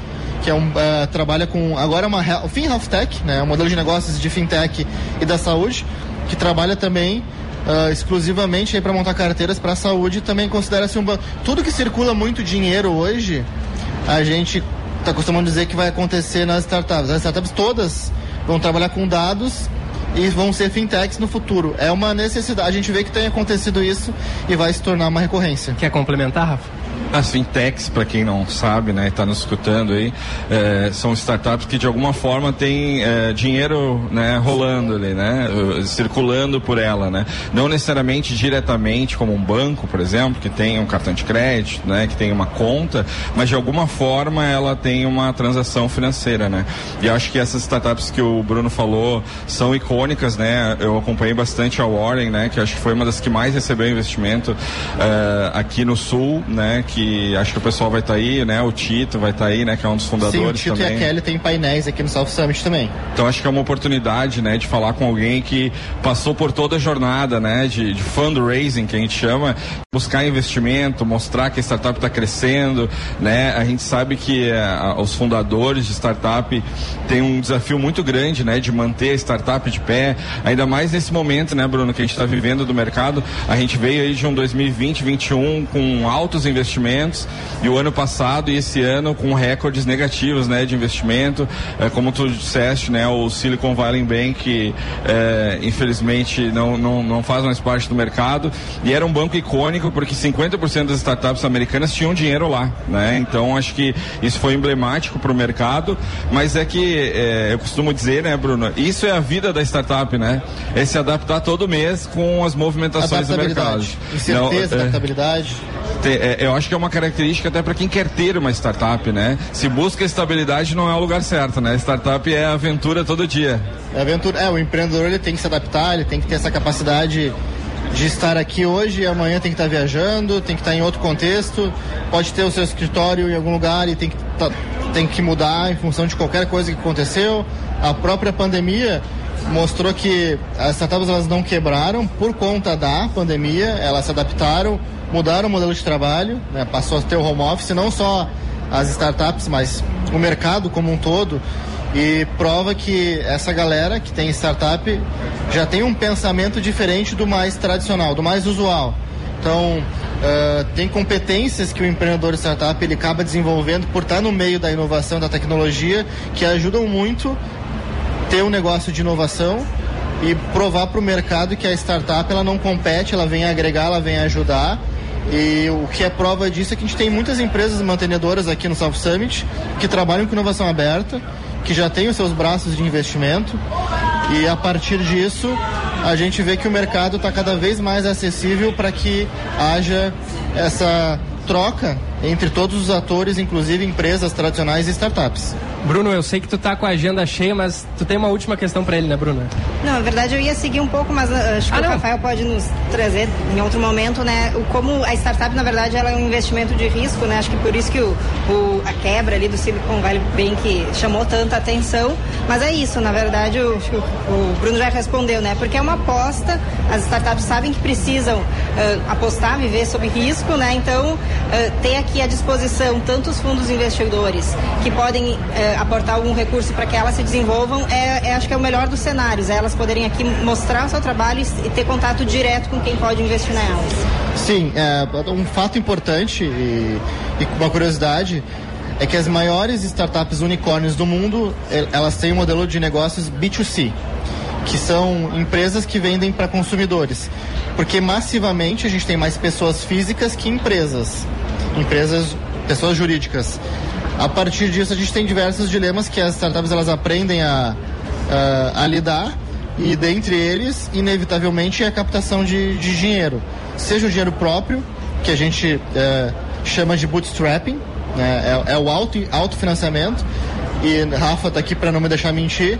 que é um, uh, trabalha com agora é uma o FinHealth Tech, né, um modelo de negócios de fintech e da saúde, que trabalha também uh, exclusivamente para montar carteiras para a saúde, também considera-se um banco. Tudo que circula muito dinheiro hoje, a gente está acostumando dizer que vai acontecer nas startups. As startups todas vão trabalhar com dados e vão ser fintechs no futuro. É uma necessidade. A gente vê que tem acontecido isso e vai se tornar uma recorrência. Quer complementar, Rafa? As fintechs, para quem não sabe, né, está nos escutando aí, é, são startups que de alguma forma têm é, dinheiro né, rolando ali, né, circulando por ela, né. Não necessariamente diretamente como um banco, por exemplo, que tem um cartão de crédito, né, que tem uma conta, mas de alguma forma ela tem uma transação financeira, né. E acho que essas startups que o Bruno falou são icônicas, né. Eu acompanhei bastante a Warren, né, que acho que foi uma das que mais recebeu investimento é, aqui no Sul, né, que acho que o pessoal vai estar tá aí, né? O Tito vai estar tá aí, né? Que é um dos fundadores Sim, o Tito também. e a Kelly tem painéis aqui no South Summit também. Então acho que é uma oportunidade, né? De falar com alguém que passou por toda a jornada, né? De, de fundraising, que a gente chama, buscar investimento, mostrar que a startup está crescendo, né? A gente sabe que uh, os fundadores de startup têm um desafio muito grande, né? De manter a startup de pé, ainda mais nesse momento, né, Bruno, que a gente está vivendo do mercado. A gente veio aí de um 2020, 2021 com altos investimentos investimentos. E o ano passado e esse ano com recordes negativos, né, de investimento, é, como tu disseste, né, o Silicon Valley Bank, é, infelizmente não, não, não faz mais parte do mercado. E era um banco icônico porque 50% das startups americanas tinham dinheiro lá, né, então acho que isso foi emblemático para o mercado, mas é que é, eu costumo dizer, né, Bruno, isso é a vida da startup, né, é se adaptar todo mês com as movimentações do mercado. Incerteza, não, é, adaptabilidade. É, eu acho que é uma característica até para quem quer ter uma startup, né? Se busca estabilidade, não é o lugar certo, né? Startup é aventura todo dia. É aventura. É, o empreendedor ele tem que se adaptar, ele tem que ter essa capacidade de estar aqui hoje e amanhã tem que estar viajando, tem que estar em outro contexto, pode ter o seu escritório em algum lugar e tem que, tá, tem que mudar em função de qualquer coisa que aconteceu. A própria pandemia mostrou que as startups elas não quebraram por conta da pandemia, elas se adaptaram, mudaram o modelo de trabalho, né, passou a ter o home office, não só as startups, mas o mercado como um todo. E prova que essa galera que tem startup já tem um pensamento diferente do mais tradicional, do mais usual. Então, uh, tem competências que o empreendedor de startup ele acaba desenvolvendo por estar no meio da inovação, da tecnologia, que ajudam muito ter um negócio de inovação e provar para o mercado que a startup ela não compete, ela vem agregar, ela vem ajudar e o que é prova disso é que a gente tem muitas empresas mantenedoras aqui no South Summit que trabalham com inovação aberta, que já têm os seus braços de investimento. E a partir disso a gente vê que o mercado está cada vez mais acessível para que haja essa troca entre todos os atores, inclusive empresas tradicionais e startups. Bruno, eu sei que tu tá com a agenda cheia, mas tu tem uma última questão para ele, né, Bruno? Não, na verdade eu ia seguir um pouco, mas uh, acho que ah, o Rafael pode nos trazer em outro momento, né, o, como a startup, na verdade, ela é um investimento de risco, né, acho que por isso que o, o a quebra ali do Silicon Valley Bank chamou tanta atenção, mas é isso, na verdade, o, o Bruno já respondeu, né, porque é uma aposta, as startups sabem que precisam uh, apostar, viver sob risco, né, então uh, ter aqui à disposição tanto os fundos investidores que podem aportar algum recurso para que elas se desenvolvam, é, é, acho que é o melhor dos cenários. É elas poderem aqui mostrar o seu trabalho e, e ter contato direto com quem pode investir nelas. Sim, é, um fato importante e, e uma curiosidade é que as maiores startups unicórnios do mundo, elas têm um modelo de negócios B2C, que são empresas que vendem para consumidores. Porque massivamente a gente tem mais pessoas físicas que empresas. Empresas, pessoas jurídicas. A partir disso, a gente tem diversos dilemas que as startups elas aprendem a, a, a lidar e dentre eles, inevitavelmente, é a captação de, de dinheiro. Seja o dinheiro próprio, que a gente é, chama de bootstrapping, né? é, é, o auto, autofinanciamento, e Rafa está aqui para não me deixar mentir.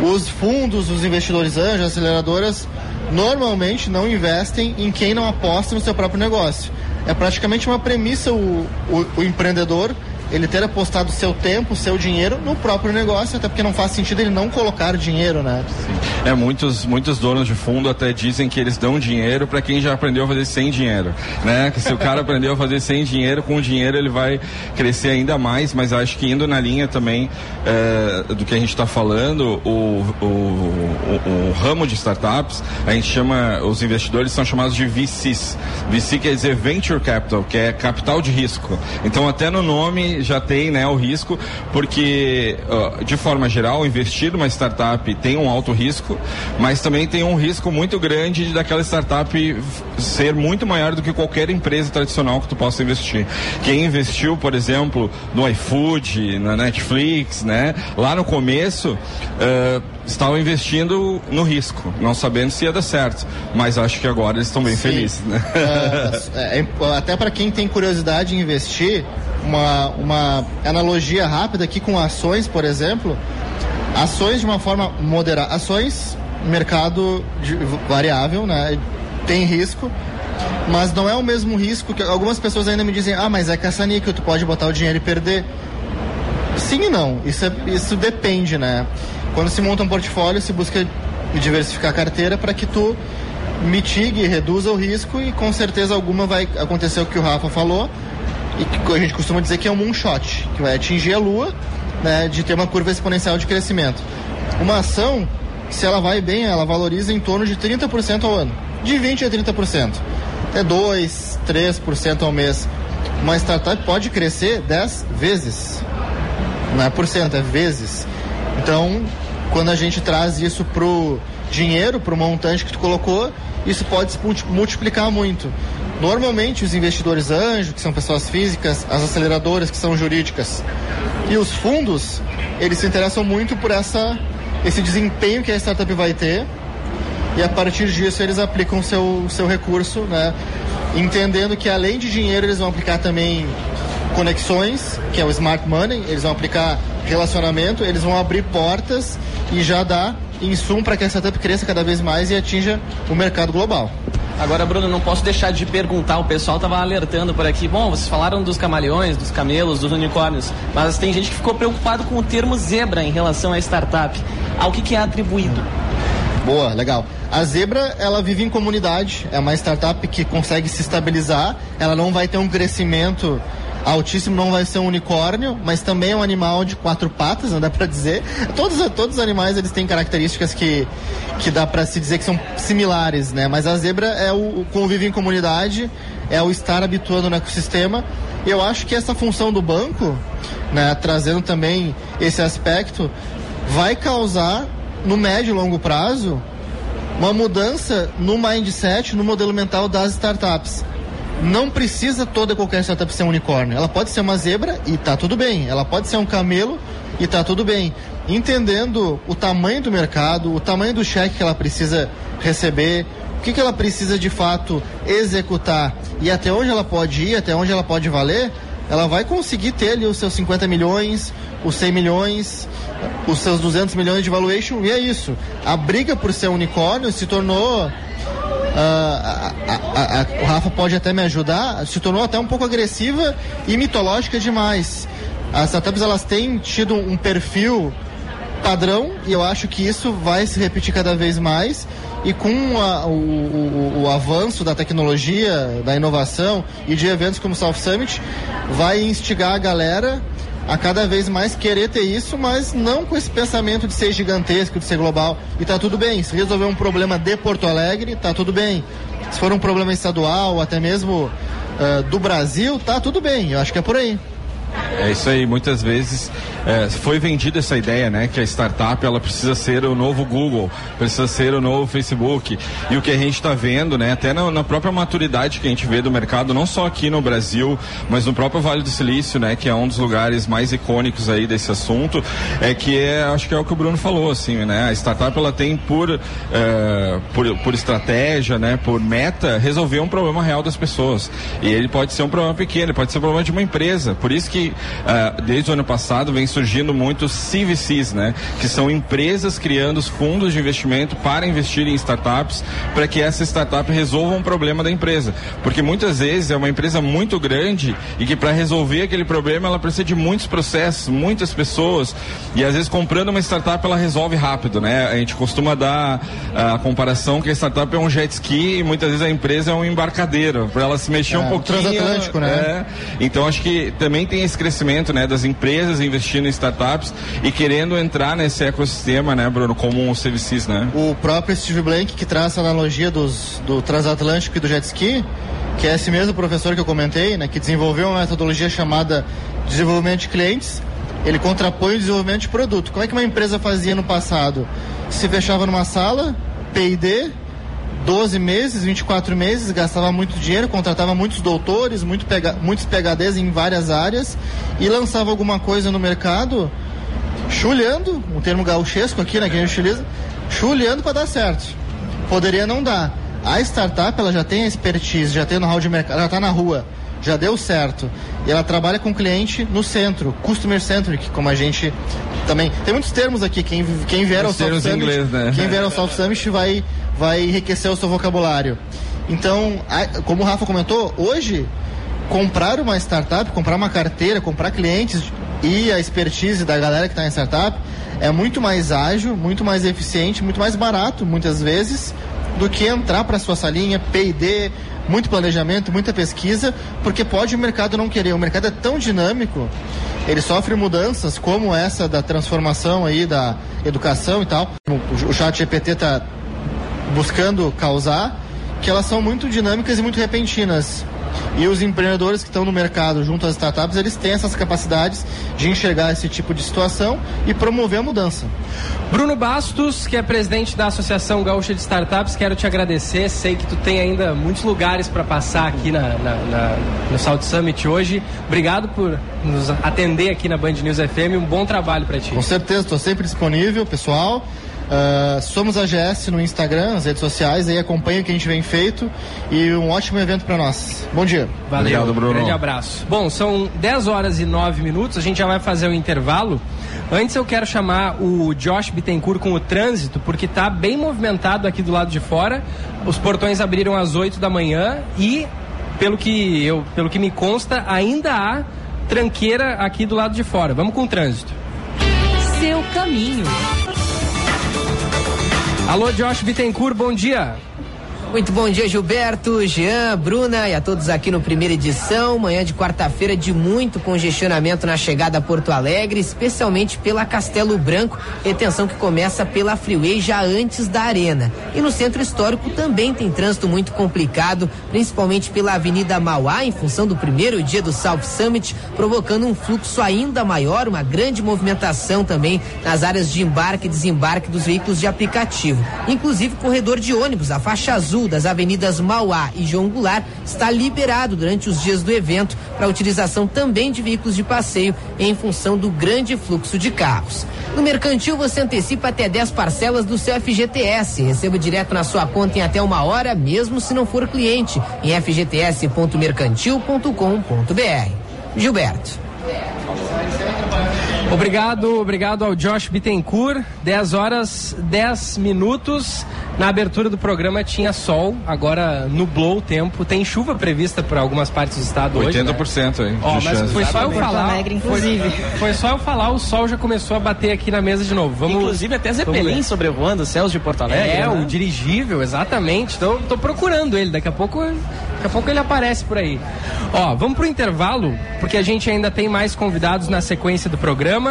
Os fundos, os investidores anjos, aceleradoras, normalmente não investem em quem não aposta no seu próprio negócio. É praticamente uma premissa o, o, o empreendedor ele ter apostado seu tempo, seu dinheiro no próprio negócio, até porque não faz sentido ele não colocar dinheiro, né? Sim. É, muitos, muitos donos de fundo até dizem que eles dão dinheiro para quem já aprendeu a fazer sem dinheiro, né? Que se o cara aprendeu a fazer sem dinheiro, com o dinheiro ele vai crescer ainda mais, mas acho que indo na linha também é, do que a gente está falando, o, o, o, o, ramo de startups, a gente chama, os investidores são chamados de VCs. VC quer dizer Venture Capital, que é capital de risco. Então até no nome já tem né, o risco, porque, de forma geral, investir numa startup tem um alto risco, mas também tem um risco muito grande daquela startup ser muito maior do que qualquer empresa tradicional que tu possa investir. Quem investiu, por exemplo, no iFood, na Netflix, né, lá no começo, uh, estavam investindo no risco, não sabendo se ia dar certo. Mas acho que agora eles estão bem Sim. felizes. Né? Uh, é, é, até para quem tem curiosidade em investir, uma, uma analogia rápida aqui com ações, por exemplo. Ações de uma forma moderada. Ações, mercado de, variável, né? Tem risco, mas não é o mesmo risco que algumas pessoas ainda me dizem, ah, mas é caça-níquel, tu pode botar o dinheiro e perder. Sim e não, isso, é, isso depende, né? Quando se monta um portfólio, se busca diversificar a carteira para que tu mitigue, reduza o risco e com certeza alguma vai acontecer o que o Rafa falou, e que a gente costuma dizer que é um moonshot, que vai atingir a lua, né, de ter uma curva exponencial de crescimento. Uma ação, se ela vai bem, ela valoriza em torno de 30% ao ano, de 20 a 30%. É 2, 3% ao mês. Uma startup pode crescer 10 vezes. Não é por cento, é vezes. Então, quando a gente traz isso pro dinheiro, pro montante que tu colocou, isso pode se multiplicar muito. Normalmente, os investidores anjos, que são pessoas físicas, as aceleradoras, que são jurídicas, e os fundos, eles se interessam muito por essa, esse desempenho que a startup vai ter, e a partir disso eles aplicam seu, seu recurso, né? entendendo que além de dinheiro, eles vão aplicar também conexões, que é o smart money, eles vão aplicar relacionamento, eles vão abrir portas e já dar insumo para que a startup cresça cada vez mais e atinja o mercado global. Agora, Bruno, não posso deixar de perguntar, o pessoal estava alertando por aqui. Bom, vocês falaram dos camaleões, dos camelos, dos unicórnios, mas tem gente que ficou preocupado com o termo zebra em relação à startup. Ao que, que é atribuído? Boa, legal. A Zebra, ela vive em comunidade, é uma startup que consegue se estabilizar, ela não vai ter um crescimento altíssimo não vai ser um unicórnio, mas também é um animal de quatro patas, não dá para dizer. Todos, todos os animais eles têm características que, que dá para se dizer que são similares, né? Mas a zebra é o, o convívio em comunidade, é o estar habituando no ecossistema. Eu acho que essa função do banco, né, trazendo também esse aspecto, vai causar no médio e longo prazo uma mudança no mindset, no modelo mental das startups não precisa toda qualquer startup ser um unicórnio. Ela pode ser uma zebra e tá tudo bem. Ela pode ser um camelo e tá tudo bem. Entendendo o tamanho do mercado, o tamanho do cheque que ela precisa receber, o que, que ela precisa de fato executar e até onde ela pode ir, até onde ela pode valer, ela vai conseguir ter ali os seus 50 milhões, os 100 milhões, os seus 200 milhões de valuation, e é isso. A briga por ser unicórnio se tornou. Uh, a, a, a, o Rafa pode até me ajudar, se tornou até um pouco agressiva e mitológica demais. As startups elas têm tido um perfil padrão e eu acho que isso vai se repetir cada vez mais e com a, o, o, o, avanço da tecnologia, da inovação e de eventos como o South Summit, vai instigar a galera a cada vez mais querer ter isso, mas não com esse pensamento de ser gigantesco, de ser global. E tá tudo bem. Se resolver um problema de Porto Alegre, tá tudo bem. Se for um problema estadual, até mesmo uh, do Brasil, tá tudo bem. Eu acho que é por aí. É isso aí, muitas vezes é, foi vendida essa ideia, né, que a startup ela precisa ser o novo Google, precisa ser o novo Facebook. E o que a gente está vendo, né, até na, na, própria maturidade que a gente vê do mercado, não só aqui no Brasil, mas no próprio Vale do Silício, né, que é um dos lugares mais icônicos aí desse assunto, é que é, acho que é o que o Bruno falou, assim, né, a startup ela tem por, é, por, por estratégia, né, por meta, resolver um problema real das pessoas. E ele pode ser um problema pequeno, pode ser um problema de uma empresa. Por isso que uh, desde o ano passado vem surgindo muitos CVCs, né? Que são empresas criando os fundos de investimento para investir em startups, para que essa startup resolva um problema da empresa. Porque muitas vezes é uma empresa muito grande e que para resolver aquele problema ela precisa de muitos processos, muitas pessoas. E às vezes comprando uma startup ela resolve rápido, né? A gente costuma dar a comparação que a startup é um jet ski e muitas vezes a empresa é um embarcadeiro, para ela se mexer é, um pouquinho. Transatlântico, né? É. Então acho que também tem esse crescimento, né, das empresas investindo em startups e querendo entrar nesse ecossistema, né, Bruno, como um CVCs, né? O próprio Steve Blank que traz a analogia dos, do transatlântico e do jet ski, que é esse mesmo professor que eu comentei, né, que desenvolveu uma metodologia chamada desenvolvimento de clientes, ele contrapõe o desenvolvimento de produto. Como é que uma empresa fazia no passado? Se fechava numa sala, P&D, 12 meses, 24 meses, gastava muito dinheiro, contratava muitos doutores, muito pega, muitos PHDs em várias áreas e lançava alguma coisa no mercado chulhando, um termo gauchesco aqui, né, que a gente utiliza, chulhando para dar certo. Poderia não dar. A startup, ela já tem a expertise, já tem know-how de mercado, ela está na rua, já deu certo. E ela trabalha com cliente no centro, customer centric, como a gente também. Tem muitos termos aqui, quem, quem vier ao South Summit, inglês, né? quem vier ao South Summit vai vai enriquecer o seu vocabulário. Então, como o Rafa comentou, hoje comprar uma startup, comprar uma carteira, comprar clientes e a expertise da galera que está em startup é muito mais ágil, muito mais eficiente, muito mais barato, muitas vezes, do que entrar para sua salinha, P&D, muito planejamento, muita pesquisa, porque pode o mercado não querer. O mercado é tão dinâmico, ele sofre mudanças como essa da transformação aí da educação e tal. O chat GPT está buscando causar, que elas são muito dinâmicas e muito repentinas. E os empreendedores que estão no mercado junto às startups, eles têm essas capacidades de enxergar esse tipo de situação e promover a mudança. Bruno Bastos, que é presidente da Associação Gaúcha de Startups, quero te agradecer. Sei que tu tem ainda muitos lugares para passar aqui na, na, na, no South Summit hoje. Obrigado por nos atender aqui na Band News FM. Um bom trabalho para ti. Com certeza, estou sempre disponível, pessoal. Uh, somos a GS no Instagram, as redes sociais, aí acompanha o que a gente vem feito e um ótimo evento para nós. Bom dia. Valeu, Obrigado, Bruno. grande abraço. Bom, são 10 horas e 9 minutos, a gente já vai fazer o um intervalo. Antes eu quero chamar o Josh Bittencourt com o trânsito, porque está bem movimentado aqui do lado de fora. Os portões abriram às 8 da manhã e, pelo que, eu, pelo que me consta, ainda há tranqueira aqui do lado de fora. Vamos com o trânsito. Seu caminho. Alô, Josh Bittencourt, bom dia. Muito bom dia, Gilberto, Jean, Bruna e a todos aqui no primeira edição. Manhã de quarta-feira de muito congestionamento na chegada a Porto Alegre, especialmente pela Castelo Branco, retenção que começa pela Freeway já antes da Arena. E no centro histórico também tem trânsito muito complicado, principalmente pela Avenida Mauá, em função do primeiro dia do South Summit, provocando um fluxo ainda maior, uma grande movimentação também nas áreas de embarque e desembarque dos veículos de aplicativo. Inclusive corredor de ônibus, a faixa azul sul das avenidas Mauá e João Goulart está liberado durante os dias do evento para utilização também de veículos de passeio em função do grande fluxo de carros. No Mercantil você antecipa até 10 parcelas do seu FGTS. Receba direto na sua conta em até uma hora, mesmo se não for cliente, em fgts.mercantil.com.br. Gilberto. Obrigado, obrigado ao Josh Bittencourt. 10 horas, 10 minutos. Na abertura do programa tinha sol, agora nublou o tempo. Tem chuva prevista por algumas partes do estado 80% hoje. 80% né? aí. Ó, mas foi só eu falar. Alegre, inclusive. Foi, foi, só eu falar, o sol já começou a bater aqui na mesa de novo. Vamos, inclusive até Zeppelin sobrevoando os céus de Porto Alegre. É, né? o dirigível, exatamente. Tô, tô procurando ele, daqui a pouco. Daqui a pouco ele aparece por aí. Ó, vamos pro intervalo, porque a gente ainda tem mais convidados na sequência do programa.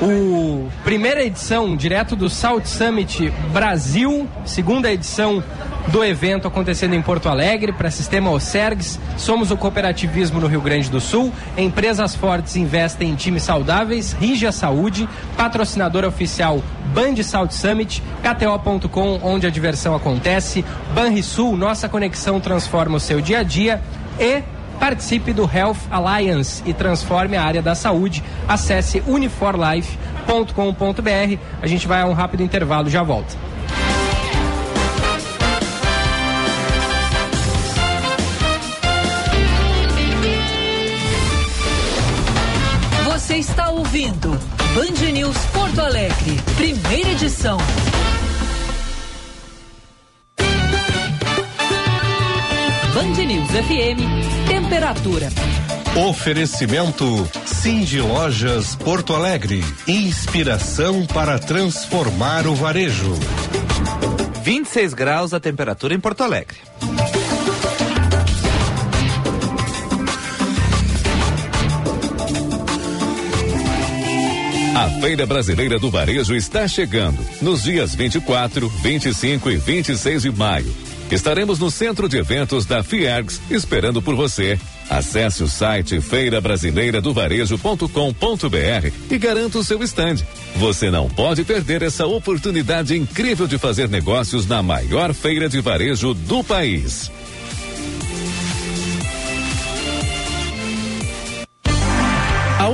O primeira edição, direto do South Summit Brasil, segunda edição do evento acontecendo em Porto Alegre para Sistema Osergs. Somos o cooperativismo no Rio Grande do Sul. Empresas fortes investem em times saudáveis. Rige a Saúde, patrocinadora oficial Band South Summit, KTO.com, onde a diversão acontece. Banrisul, nossa conexão transforma o seu dia a dia. E Participe do Health Alliance e transforme a área da saúde. Acesse uniforlife.com.br. A gente vai a um rápido intervalo, já volta. Você está ouvindo Band News Porto Alegre, primeira edição. Band News FM, temperatura. Oferecimento Cindy Lojas Porto Alegre. Inspiração para transformar o varejo. 26 graus a temperatura em Porto Alegre. A Feira Brasileira do Varejo está chegando nos dias 24, 25 e 26 de maio. Estaremos no centro de eventos da Fiergs esperando por você. Acesse o site feirabrasileiradovarejo.com.br e garanta o seu stand. Você não pode perder essa oportunidade incrível de fazer negócios na maior feira de varejo do país.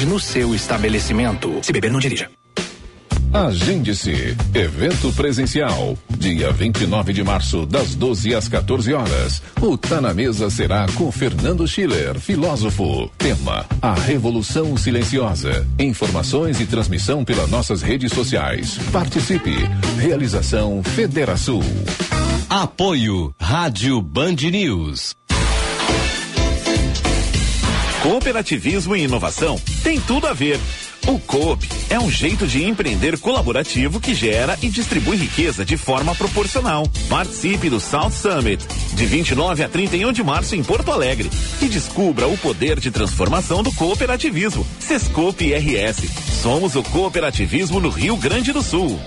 no seu estabelecimento. Se beber, não dirija. Agende-se. Evento presencial. Dia 29 de março, das 12 às 14 horas. O Tá na Mesa será com Fernando Schiller, filósofo. Tema: A Revolução Silenciosa. Informações e transmissão pelas nossas redes sociais. Participe. Realização Federação. Apoio Rádio Band News. Cooperativismo e inovação tem tudo a ver. O Coop é um jeito de empreender colaborativo que gera e distribui riqueza de forma proporcional. Participe do South Summit, de 29 a 31 de março em Porto Alegre, e descubra o poder de transformação do cooperativismo. Sescope RS. Somos o cooperativismo no Rio Grande do Sul.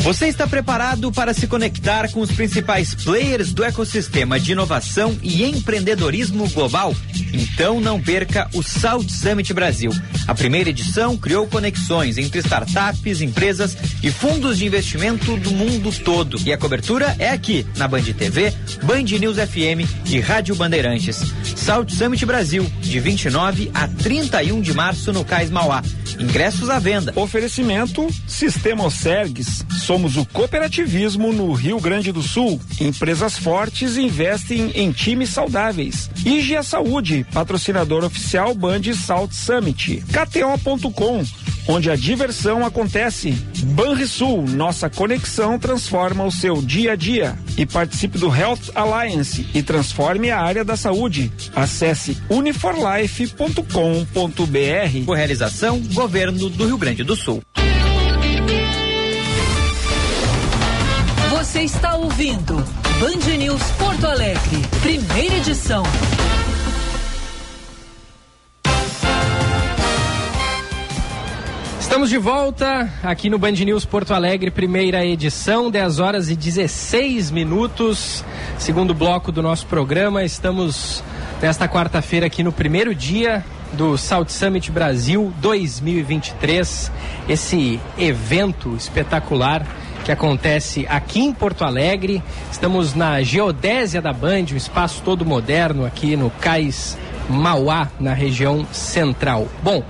Você está preparado para se conectar com os principais players do ecossistema de inovação e empreendedorismo global? Então não perca o South Summit Brasil. A primeira edição criou conexões entre startups, empresas e fundos de investimento do mundo todo. E a cobertura é aqui, na Band TV, Band News FM e Rádio Bandeirantes. South Summit Brasil, de 29 a 31 de março no Cais Mauá. Ingressos à venda. Oferecimento Sistema Osergues. Somos o cooperativismo no Rio Grande do Sul. Empresas fortes investem em times saudáveis. IGA Saúde, patrocinador oficial Band Salt Summit. KTO.com, onde a diversão acontece. Banrisul, nossa conexão transforma o seu dia a dia. E participe do Health Alliance e transforme a área da saúde. Acesse uniforlife.com.br. Por realização, Governo do Rio Grande do Sul. Você está ouvindo Band News Porto Alegre, primeira edição. Estamos de volta aqui no Band News Porto Alegre, primeira edição, 10 horas e 16 minutos, segundo bloco do nosso programa. Estamos nesta quarta-feira aqui no primeiro dia do South Summit Brasil 2023, esse evento espetacular que acontece aqui em Porto Alegre. Estamos na Geodésia da Band, um espaço todo moderno aqui no Cais Mauá, na região central. Bom,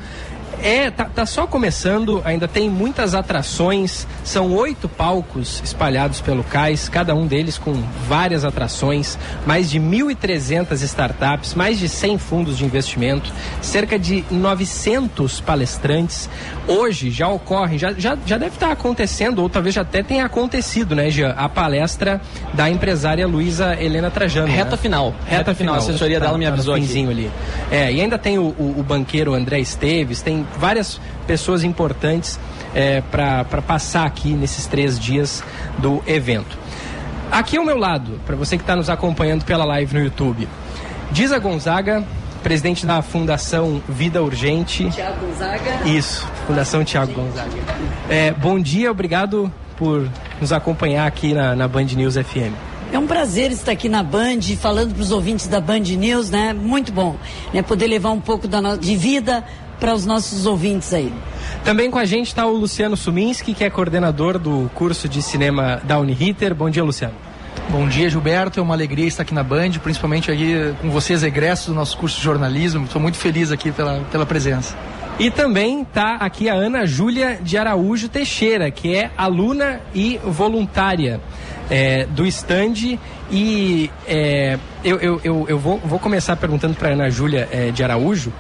é, tá, tá, só começando, ainda tem muitas atrações. São oito palcos espalhados pelo cais, cada um deles com várias atrações, mais de 1.300 startups, mais de 100 fundos de investimento, cerca de 900 palestrantes. Hoje já ocorre, já, já, já deve estar acontecendo, ou talvez já até tenha acontecido, né, Jean? A palestra da empresária Luísa Helena Trajano. Reta né? final. Reta, Reta final. A assessoria Tá- dela me tá avisou aqui. finzinho ali. É, e ainda tem o, o- o banqueiro André Esteves, tem várias pessoas importantes é, para passar aqui nesses três dias do evento. Aqui ao meu lado, para você que está nos acompanhando pela live no YouTube, Diza Gonzaga, presidente da Fundação Vida Urgente. Tiago Gonzaga. Isso, Fundação Tiago Gonzaga. É, bom dia, obrigado por nos acompanhar aqui na, na Band News FM. É um prazer estar aqui na Band, falando para os ouvintes da Band News, né? Muito bom, né? Poder levar um pouco da no... de vida para os nossos ouvintes aí. Também com a gente está o Luciano Suminski, que é coordenador do curso de cinema da Uniriter. Bom dia, Luciano. Bom dia, Gilberto. É uma alegria estar aqui na Band, principalmente aqui com vocês, egressos do nosso curso de jornalismo. Estou muito feliz aqui pela, pela presença. E também está aqui a Ana Júlia de Araújo Teixeira, que é aluna e voluntária é, do stand. E é, eu, eu, eu, vou, vou começar perguntando para Ana Júlia é, de Araújo,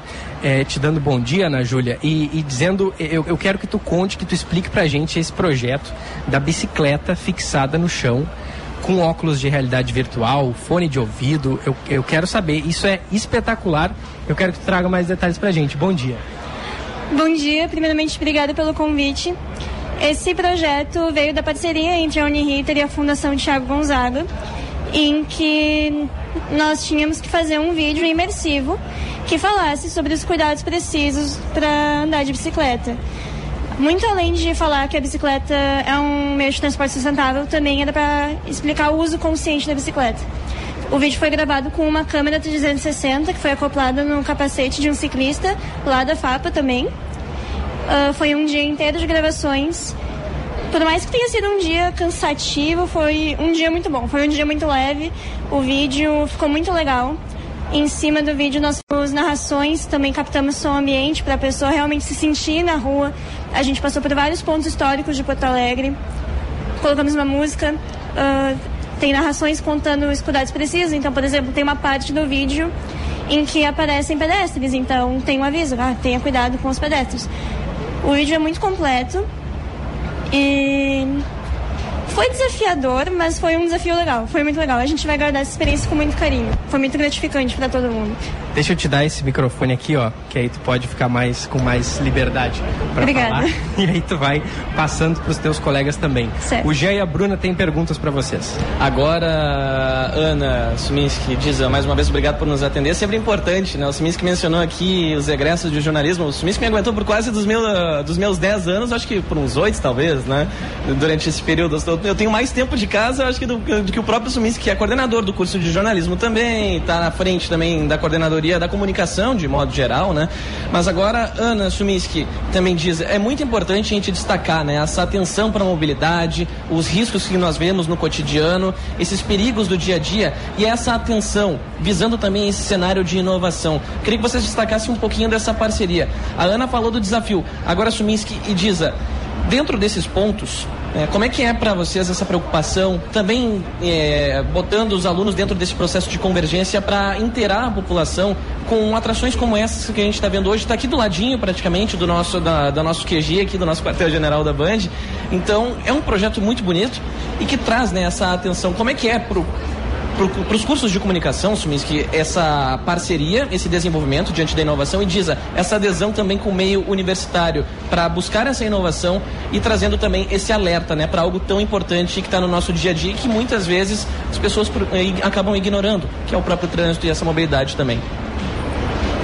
é, te dando bom dia, Ana Júlia, e, e dizendo, eu, eu quero que tu conte, que tu explique para a gente esse projeto da bicicleta fixada no chão com óculos de realidade virtual, fone de ouvido. Eu, eu quero saber, isso é espetacular. Eu quero que tu traga mais detalhes pra gente. Bom dia. Bom dia, primeiramente obrigada pelo convite. Esse projeto veio da parceria entre a Uniriter e a Fundação Tiago Gonzaga, em que nós tínhamos que fazer um vídeo imersivo que falasse sobre os cuidados precisos para andar de bicicleta. Muito além de falar que a bicicleta é um meio de transporte sustentável, também era para explicar o uso consciente da bicicleta. O vídeo foi gravado com uma câmera 360 que foi acoplada no capacete de um ciclista lá da FAPA também. Ah, foi um dia inteiro de gravações. Por mais que tenha sido um dia cansativo, foi um dia muito bom. Foi um dia muito leve. O vídeo ficou muito legal. Em cima do vídeo nós temos narrações, também captamos som ambiente para a pessoa realmente se sentir na rua. A gente passou por vários pontos históricos de Porto Alegre. Colocamos uma música. ah, tem narrações contando os cuidados precisos. Então, por exemplo, tem uma parte do vídeo em que aparecem pedestres. Então, tem um aviso: ah, tenha cuidado com os pedestres. O vídeo é muito completo e foi desafiador, mas foi um desafio legal. Foi muito legal. A gente vai guardar essa experiência com muito carinho. Foi muito gratificante para todo mundo. Deixa eu te dar esse microfone aqui, ó, que aí tu pode ficar mais com mais liberdade para Obrigada. falar. E aí tu vai passando pros teus colegas também. Certo. O Jean e a Bruna têm perguntas para vocês. Agora, Ana Suminski, Diza, mais uma vez obrigado por nos atender. É sempre importante, né? O Suminski mencionou aqui os egressos de jornalismo. O Suminski me aguentou por quase dos, meu, dos meus 10 anos, acho que por uns 8 talvez, né? Durante esse período. Eu estou eu tenho mais tempo de casa, acho que do, do que o próprio Suminski, que é coordenador do curso de jornalismo também, está na frente também da coordenadoria da comunicação, de modo geral, né? Mas agora, Ana Suminski também diz, é muito importante a gente destacar, né? Essa atenção para a mobilidade, os riscos que nós vemos no cotidiano, esses perigos do dia a dia e essa atenção, visando também esse cenário de inovação. Queria que vocês destacassem um pouquinho dessa parceria. A Ana falou do desafio, agora Suminski e Diza, dentro desses pontos, é, como é que é para vocês essa preocupação, também é, botando os alunos dentro desse processo de convergência para inteirar a população com atrações como essas que a gente está vendo hoje, está aqui do ladinho praticamente do nosso, da, da nosso QG aqui, do nosso quartel-general da Band. Então, é um projeto muito bonito e que traz né, essa atenção. Como é que é pro para os cursos de comunicação, Suminski, essa parceria, esse desenvolvimento diante da inovação e diz essa adesão também com o meio universitário para buscar essa inovação e trazendo também esse alerta né, para algo tão importante que está no nosso dia a dia e que muitas vezes as pessoas acabam ignorando, que é o próprio trânsito e essa mobilidade também.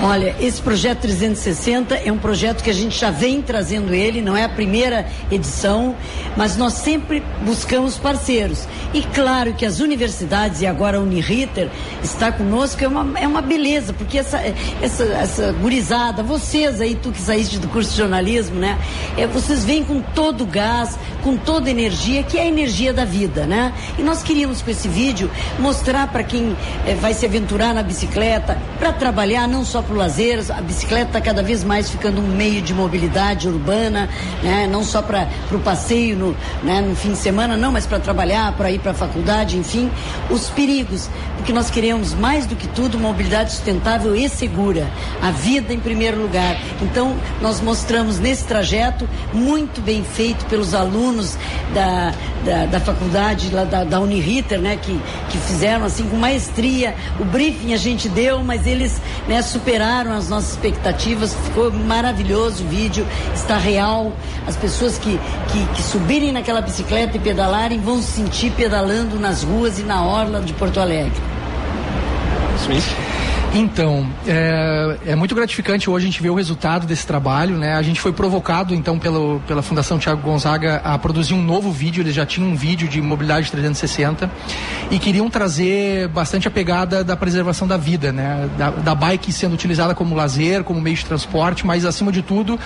Olha, esse projeto 360 é um projeto que a gente já vem trazendo ele, não é a primeira edição, mas nós sempre buscamos parceiros. E claro que as universidades, e agora a Uniriter está conosco, é uma, é uma beleza, porque essa, essa, essa gurizada, vocês aí, tu que saíste do curso de jornalismo, né? É, vocês vêm com todo o gás, com toda a energia, que é a energia da vida, né? E nós queríamos com esse vídeo mostrar para quem é, vai se aventurar na bicicleta, para trabalhar não só para o lazer, a bicicleta está cada vez mais ficando um meio de mobilidade urbana, né? não só para o passeio no, né? no fim de semana, não, mas para trabalhar, para ir para a faculdade, enfim, os perigos, porque nós queremos mais do que tudo mobilidade sustentável e segura, a vida em primeiro lugar. Então, nós mostramos nesse trajeto, muito bem feito pelos alunos da, da, da faculdade, lá da, da Uniriter, né? que, que fizeram assim com maestria, o briefing a gente deu, mas eles né, superaram superaram as nossas expectativas, ficou maravilhoso o vídeo, está real. As pessoas que, que, que subirem naquela bicicleta e pedalarem vão se sentir pedalando nas ruas e na orla de Porto Alegre. Smith. Então, é, é, muito gratificante hoje a gente ver o resultado desse trabalho, né? A gente foi provocado, então, pelo, pela Fundação Tiago Gonzaga a produzir um novo vídeo, eles já tinham um vídeo de mobilidade 360 e queriam trazer bastante a pegada da preservação da vida, né? Da, da bike sendo utilizada como lazer, como meio de transporte, mas, acima de tudo,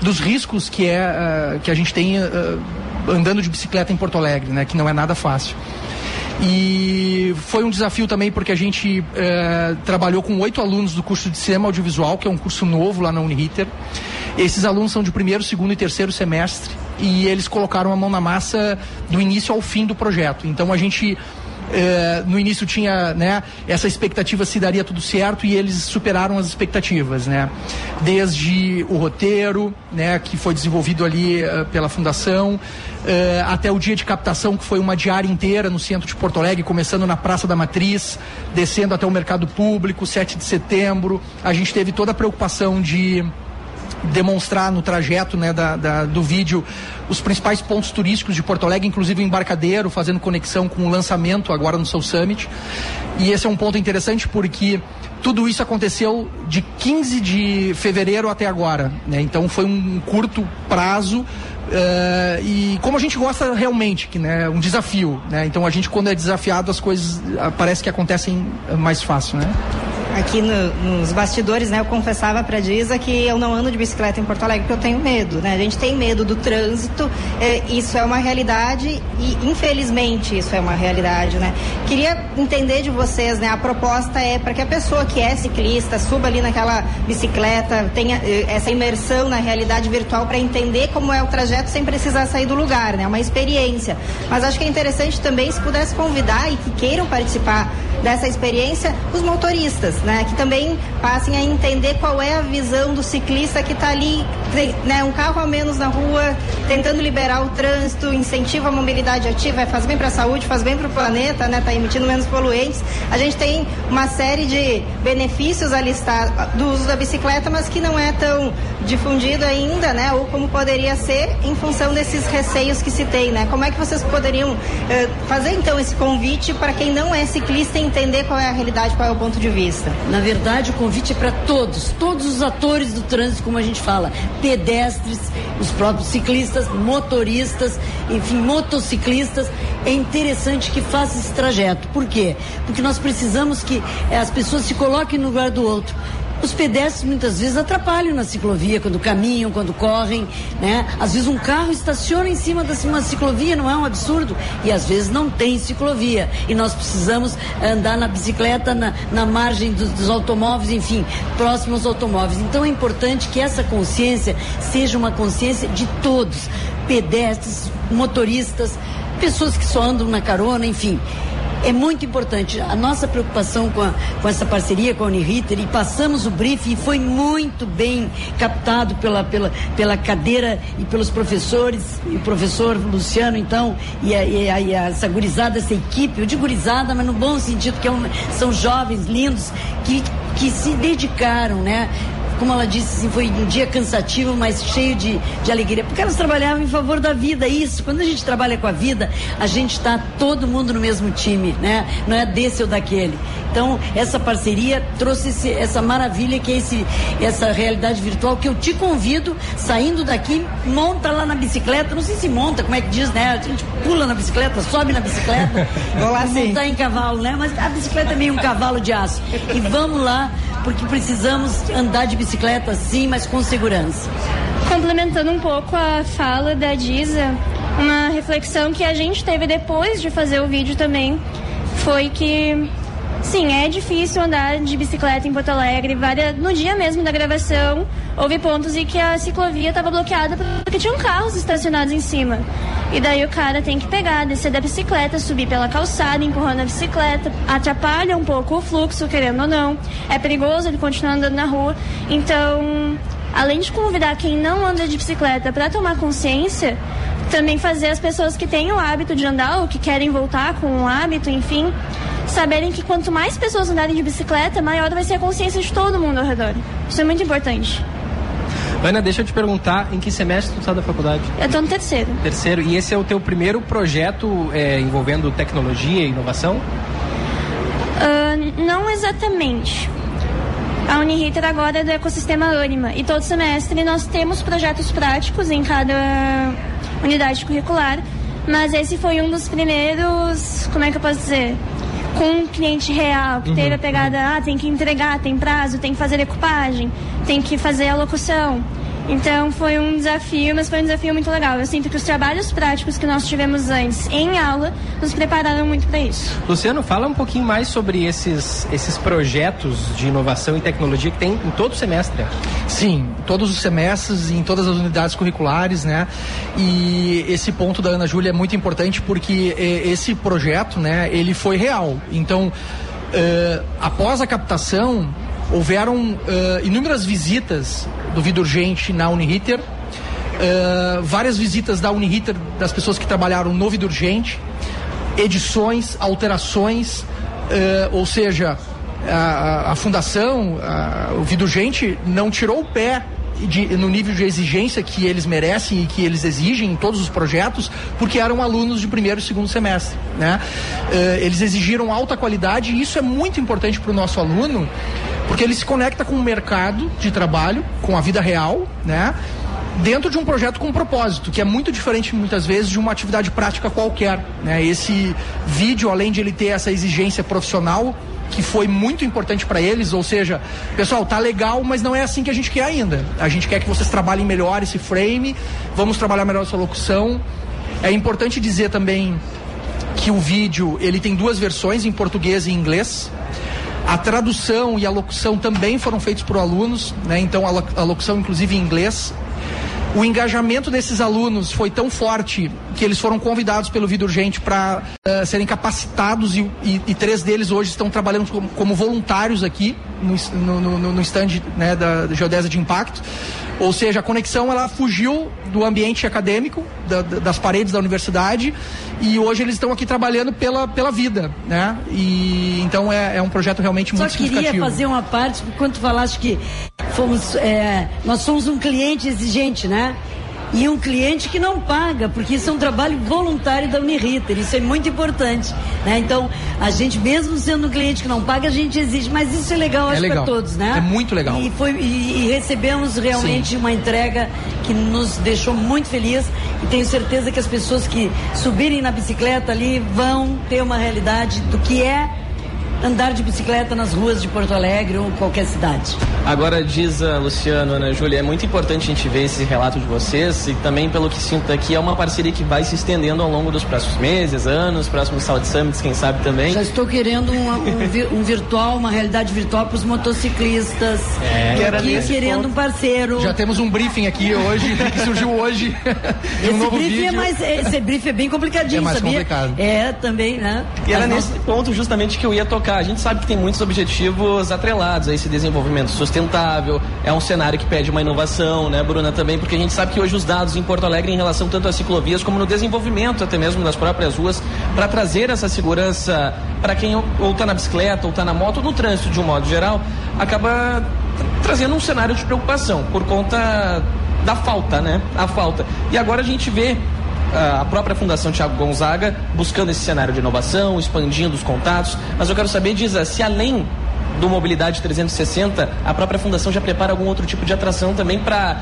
dos riscos que, é, uh, que a gente tem uh, andando de bicicleta em Porto Alegre, né? Que não é nada fácil. E foi um desafio também porque a gente é, trabalhou com oito alunos do curso de cinema audiovisual, que é um curso novo lá na Uniriter. Esses alunos são de primeiro, segundo e terceiro semestre e eles colocaram a mão na massa do início ao fim do projeto. Então a gente é, no início tinha né, essa expectativa se daria tudo certo e eles superaram as expectativas, né? Desde o roteiro, né, que foi desenvolvido ali uh, pela fundação, uh, até o dia de captação que foi uma diária inteira no centro de Porto Alegre, começando na Praça da Matriz, descendo até o Mercado Público, 7 de setembro. A gente teve toda a preocupação de demonstrar no trajeto né, da, da, do vídeo os principais pontos turísticos de Porto Alegre, inclusive o embarcadeiro, fazendo conexão com o lançamento agora no Soul Summit. E esse é um ponto interessante porque tudo isso aconteceu de 15 de fevereiro até agora. Né? Então foi um curto prazo. Uh, e como a gente gosta realmente, que né, um desafio, né? Então a gente quando é desafiado as coisas uh, parece que acontecem mais fácil, né? Aqui no, nos bastidores, né, eu confessava para Diza que eu não ando de bicicleta em Porto Alegre porque eu tenho medo, né? A gente tem medo do trânsito, é, isso é uma realidade e infelizmente isso é uma realidade, né? Queria entender de vocês, né? A proposta é para que a pessoa que é ciclista suba ali naquela bicicleta, tenha eh, essa imersão na realidade virtual para entender como é o trajeto sem precisar sair do lugar, né? Uma experiência. Mas acho que é interessante também se pudesse convidar e que queiram participar dessa experiência os motoristas, né? Que também passem a entender qual é a visão do ciclista que está ali, né? Um carro a menos na rua, tentando liberar o trânsito, incentiva a mobilidade ativa, faz bem para a saúde, faz bem para o planeta, né? Tá emitindo menos poluentes. A gente tem uma série de benefícios a listar do uso da bicicleta, mas que não é tão difundido ainda, né? Ou como poderia ser em função desses receios que citei, né? Como é que vocês poderiam eh, fazer então esse convite para quem não é ciclista entender qual é a realidade, qual é o ponto de vista? Na verdade, o convite é para todos, todos os atores do trânsito, como a gente fala, pedestres, os próprios ciclistas, motoristas, enfim, motociclistas. É interessante que faça esse trajeto. Por quê? Porque nós precisamos que eh, as pessoas se coloquem no lugar do outro. Os pedestres muitas vezes atrapalham na ciclovia quando caminham, quando correm, né? Às vezes um carro estaciona em cima da uma ciclovia, não é um absurdo? E às vezes não tem ciclovia. E nós precisamos andar na bicicleta, na, na margem dos, dos automóveis, enfim, próximos aos automóveis. Então é importante que essa consciência seja uma consciência de todos, pedestres, motoristas, pessoas que só andam na carona, enfim é muito importante. A nossa preocupação com, a, com essa parceria com a Uniriter e passamos o briefing e foi muito bem captado pela, pela, pela cadeira e pelos professores, e o professor Luciano, então, e, a, e, a, e essa gurizada, essa equipe, eu digo gurizada, mas no bom sentido, que é um, são jovens lindos que, que se dedicaram, né? Como ela disse, assim, foi um dia cansativo, mas cheio de, de alegria, porque elas trabalhavam em favor da vida, isso. Quando a gente trabalha com a vida, a gente está todo mundo no mesmo time, né? Não é desse ou daquele. Então, essa parceria trouxe esse, essa maravilha que é esse, essa realidade virtual que eu te convido, saindo daqui, monta lá na bicicleta, não sei se monta, como é que diz, né? A gente pula na bicicleta, sobe na bicicleta, Vou lá sim. montar em cavalo, né? Mas a bicicleta é meio um cavalo de aço. E vamos lá, porque precisamos andar de bicicleta sim, mas com segurança. Complementando um pouco a fala da Diza, uma reflexão que a gente teve depois de fazer o vídeo também foi que sim, é difícil andar de bicicleta em Porto Alegre. No dia mesmo da gravação, houve pontos em que a ciclovia estava bloqueada porque tinham carros estacionados em cima. E daí o cara tem que pegar, descer da bicicleta, subir pela calçada, empurrando a bicicleta, atrapalha um pouco o fluxo, querendo ou não. É perigoso ele continuar andando na rua. Então, além de convidar quem não anda de bicicleta para tomar consciência, também fazer as pessoas que têm o hábito de andar ou que querem voltar com o hábito, enfim, saberem que quanto mais pessoas andarem de bicicleta, maior vai ser a consciência de todo mundo ao redor. Isso é muito importante. Ana, deixa eu te perguntar, em que semestre tu está da faculdade? Eu estou no terceiro. Terceiro. E esse é o teu primeiro projeto é, envolvendo tecnologia e inovação? Uh, não exatamente. A Uniriter agora é do ecossistema Anima e todo semestre nós temos projetos práticos em cada unidade curricular, mas esse foi um dos primeiros, como é que eu posso dizer? Com um cliente real, que teve a pegada, ah, tem que entregar, tem prazo, tem que fazer decupagem, tem que fazer a locução. Então foi um desafio, mas foi um desafio muito legal. Eu sinto que os trabalhos práticos que nós tivemos antes em aula nos prepararam muito para isso. Luciano, fala um pouquinho mais sobre esses, esses projetos de inovação e tecnologia que tem em todo o semestre. Sim, todos os semestres, em todas as unidades curriculares, né? E esse ponto da Ana Júlia é muito importante porque eh, esse projeto, né, ele foi real. Então, eh, após a captação, houveram eh, inúmeras visitas do Vida Urgente na Uniriter, eh, várias visitas da Uniriter das pessoas que trabalharam no Vida Urgente, edições, alterações, ou seja, a, a fundação, a, o Vida Urgente não tirou o pé de, no nível de exigência que eles merecem e que eles exigem em todos os projetos, porque eram alunos de primeiro e segundo semestre. Né? Eh, eles exigiram alta qualidade e isso é muito importante para o nosso aluno, porque ele se conecta com o mercado de trabalho, com a vida real, né? dentro de um projeto com propósito, que é muito diferente muitas vezes de uma atividade prática qualquer. Né? Esse vídeo, além de ele ter essa exigência profissional, que foi muito importante para eles, ou seja, pessoal, tá legal, mas não é assim que a gente quer ainda. A gente quer que vocês trabalhem melhor esse frame, vamos trabalhar melhor essa locução. É importante dizer também que o vídeo ele tem duas versões em português e inglês. A tradução e a locução também foram feitos por alunos, né? Então a, lo- a locução inclusive em inglês. O engajamento desses alunos foi tão forte que eles foram convidados pelo Vida Urgente para serem capacitados e, e- e três deles hoje estão trabalhando como, como voluntários aqui no, no, no, no stand né, da Geodésia de Impacto. Ou seja, a conexão ela fugiu do ambiente acadêmico, da- da- das paredes da universidade, e hoje eles estão aqui trabalhando pela, pela vida, né? E então é, é um projeto realmente Só muito queria significativo. fazer uma parte, tu falaste que fomos, é, nós somos um cliente exigente, né? E um cliente que não paga, porque isso é um trabalho voluntário da Uniriter, isso é muito importante. Né? Então, a gente, mesmo sendo um cliente que não paga, a gente exige, mas isso é legal, É para todos, né? É muito legal. E, foi, e, e recebemos realmente uma entrega que nos deixou muito feliz e tenho certeza que as pessoas que subirem na bicicleta ali vão ter uma realidade do que é andar de bicicleta nas ruas de Porto Alegre ou qualquer cidade. Agora diz a Luciano, Ana Júlia, é muito importante a gente ver esse relato de vocês e também pelo que sinto aqui é uma parceria que vai se estendendo ao longo dos próximos meses, anos, próximos Saúde Summits, quem sabe também. Já estou querendo um, um vi- um virtual, uma realidade virtual para os motociclistas. É. Aqui querendo ponto. um parceiro. Já temos um briefing aqui hoje, que surgiu hoje. de um Esse novo briefing vídeo. é mais, esse briefing é bem complicadinho, É mais sabia? complicado. É, também, né? E era Mas nesse ponto justamente que eu ia tocar. A gente sabe que tem muitos objetivos atrelados a esse desenvolvimento sustentável. É um cenário que pede uma inovação, né, Bruna, também, porque a gente sabe que hoje os dados em Porto Alegre em relação tanto às ciclovias como no desenvolvimento até mesmo das próprias ruas, para trazer essa segurança para quem ou está na bicicleta ou está na moto, ou no trânsito de um modo geral, acaba tra- trazendo um cenário de preocupação por conta da falta, né? A falta. E agora a gente vê a própria Fundação Tiago Gonzaga buscando esse cenário de inovação, expandindo os contatos. Mas eu quero saber, Diza, se além do Mobilidade 360, a própria Fundação já prepara algum outro tipo de atração também para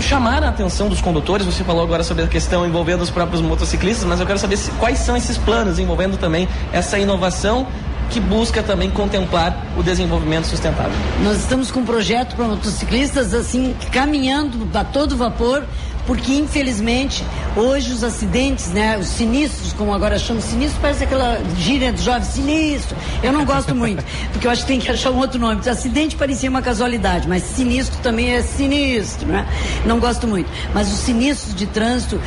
chamar a atenção dos condutores. Você falou agora sobre a questão envolvendo os próprios motociclistas, mas eu quero saber se- quais são esses planos envolvendo também essa inovação que busca também contemplar o desenvolvimento sustentável. Nós estamos com um projeto para motociclistas assim caminhando a todo vapor, porque infelizmente hoje os acidentes, né, os sinistros, como agora chamam sinistro, parece aquela gíria do jovem sinistro. Eu não gosto muito, porque eu acho que tem que achar um outro nome. Acidente parecia uma casualidade, mas sinistro também é sinistro, né? Não gosto muito. Mas os sinistros de trânsito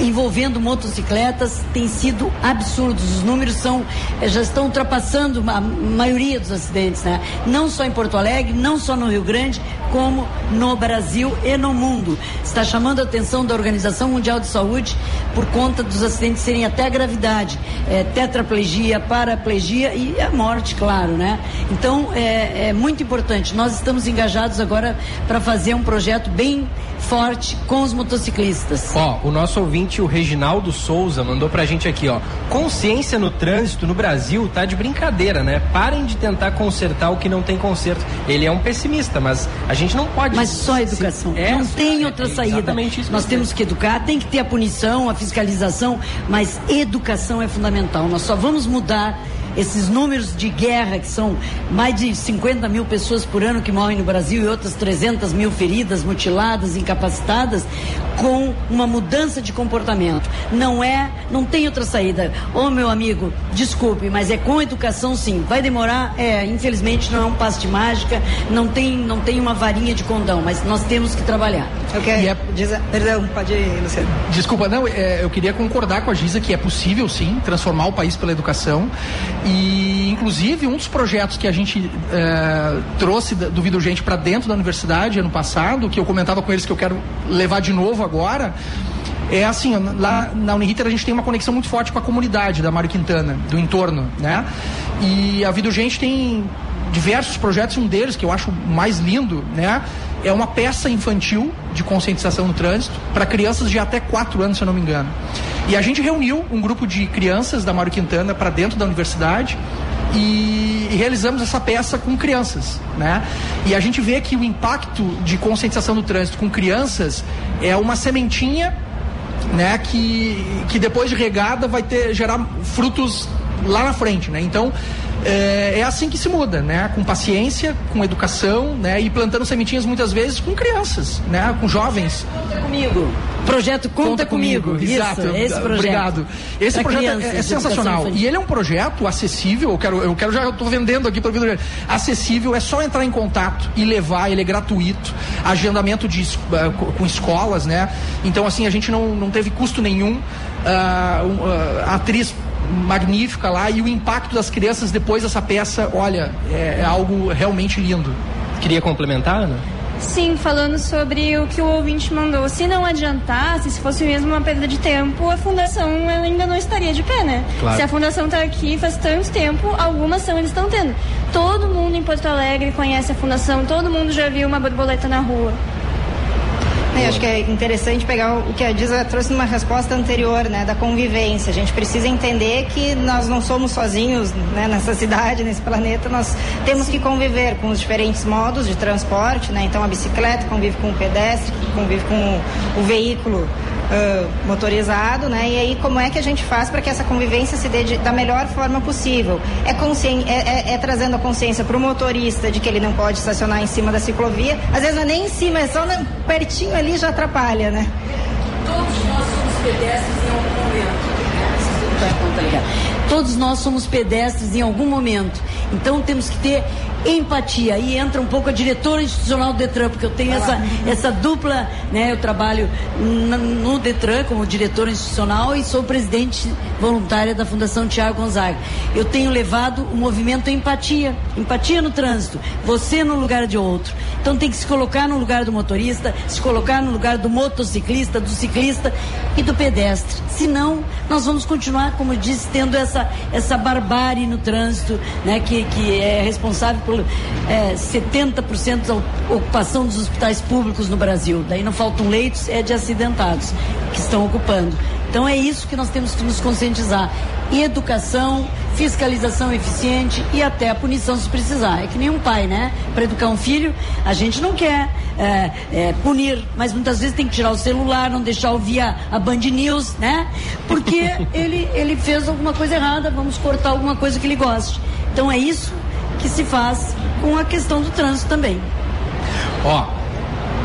envolvendo motocicletas têm sido absurdos. Os números são eh, já estão ultrapassando a maioria dos acidentes, né? Não só em Porto Alegre, não só no Rio Grande, como no Brasil e no mundo. Está chamando a atenção da Organização Mundial de Saúde por conta dos acidentes serem até a gravidade, eh, tetraplegia, paraplegia e a morte, claro, né? Então é, é muito importante. Nós estamos engajados agora para fazer um projeto bem forte com os motociclistas. Ó, o nosso ouvinte, o Reginaldo Souza, mandou pra gente aqui, ó. Consciência no trânsito no Brasil tá de brincadeira, né? Parem de tentar consertar o que não tem conserto. Ele é um pessimista, mas a gente não pode. Mas só educação. É, não tem outra é saída. exatamente isso Nós temos que educar, tem que ter a punição, a fiscalização, mas educação é fundamental. Nós só vamos mudar esses números de guerra, que são mais de 50 mil pessoas por ano que morrem no Brasil e outras 300 mil feridas, mutiladas, incapacitadas, com uma mudança de comportamento. Não é, não tem outra saída. Ô meu amigo, desculpe, mas é com educação sim. Vai demorar, é, infelizmente não é um passe de mágica, não tem, não tem uma varinha de condão, mas nós temos que trabalhar. Ok. Perdão, pode ir, Luciano. Desculpa, não, é, eu queria concordar com a Giza que é possível sim transformar o país pela educação. E, inclusive, um dos projetos que a gente é, trouxe do Vida Gente para dentro da universidade ano passado, que eu comentava com eles que eu quero levar de novo agora, é assim, lá na Uniriter a gente tem uma conexão muito forte com a comunidade da Mário Quintana, do entorno, né? E a Vida Gente tem diversos projetos, um deles que eu acho mais lindo, né? É uma peça infantil de conscientização no trânsito para crianças de até 4 anos, se eu não me engano. E a gente reuniu um grupo de crianças da Mário Quintana para dentro da universidade e, e realizamos essa peça com crianças, né? E a gente vê que o impacto de conscientização no trânsito com crianças é uma sementinha né, que, que depois de regada vai ter gerar frutos lá na frente, né? Então é, é assim que se muda, né? Com paciência, com educação, né? E plantando sementinhas muitas vezes com crianças, né? Com jovens. Conta comigo. Projeto Conta, Comigo. Isso, Exato. esse projeto. Obrigado. Esse Pra projeto é- crianças, é, educação sensacional. E ele é um projeto acessível. Eu quero, eu quero já estou vendendo aqui para o Acessível é só entrar em contato e levar. Ele é gratuito. Agendamento de eh, co- com escolas, né? Então assim a gente não, não teve custo nenhum. Ah, a atriz magnífica lá e o impacto das crianças depois dessa peça, olha, é, é algo realmente lindo. Queria complementar, Ana? Sim, falando sobre o que o ouvinte mandou. Se não adiantasse, se fosse mesmo uma perda de tempo, a fundação ainda não estaria de pé, né? Claro. Se a fundação está aqui faz tanto tempo, alguma ação eles estão tendo. Todo mundo em Porto Alegre conhece a fundação, todo mundo já viu uma borboleta na rua. É, acho que é interessante pegar o que a Disa trouxe numa resposta anterior, né, da convivência. A gente precisa entender que nós não somos sozinhos né, nessa cidade, nesse planeta. Nós temos que conviver com os diferentes modos de transporte, né? Então a bicicleta convive com o pedestre, convive com o veículo uh, motorizado, né? E aí como é que a gente faz para que essa convivência se dê de, da melhor forma possível? É, é, é, é trazendo a consciência para o motorista de que ele não pode estacionar em cima da ciclovia. Às vezes não é nem em cima, é só na, pertinho ali já atrapalha, né? Todos nós somos pedestres em algum momento. Todos nós somos pedestres em algum momento. Então temos que ter empatia. Aí entra um pouco a diretora institucional do Detran, porque eu tenho essa, essa dupla, né? Eu trabalho no Detran como diretora institucional e sou presidente voluntária da Fundação Tiago Gonzaga. Eu tenho levado o movimento empatia, empatia no trânsito, você no lugar de outro. Então tem que se colocar no lugar do motorista, se colocar no lugar do motociclista, do ciclista e do pedestre. Senão, nós vamos continuar, como eu disse, tendo essa, essa barbárie no trânsito, né? Que, que é responsável por é, 70% da ocupação dos hospitais públicos no Brasil. Daí não faltam leitos, é de acidentados que estão ocupando. Então é isso que nós temos que nos conscientizar. E educação, fiscalização eficiente e até a punição se precisar. É que nem um pai, né? Para educar um filho, a gente não quer é, é, punir, mas muitas vezes tem que tirar o celular, não deixar ouvir a, a Band News, né? Porque ele, ele fez alguma coisa errada, vamos cortar alguma coisa que ele goste. Então é isso que se faz com a questão do trânsito também. Ó,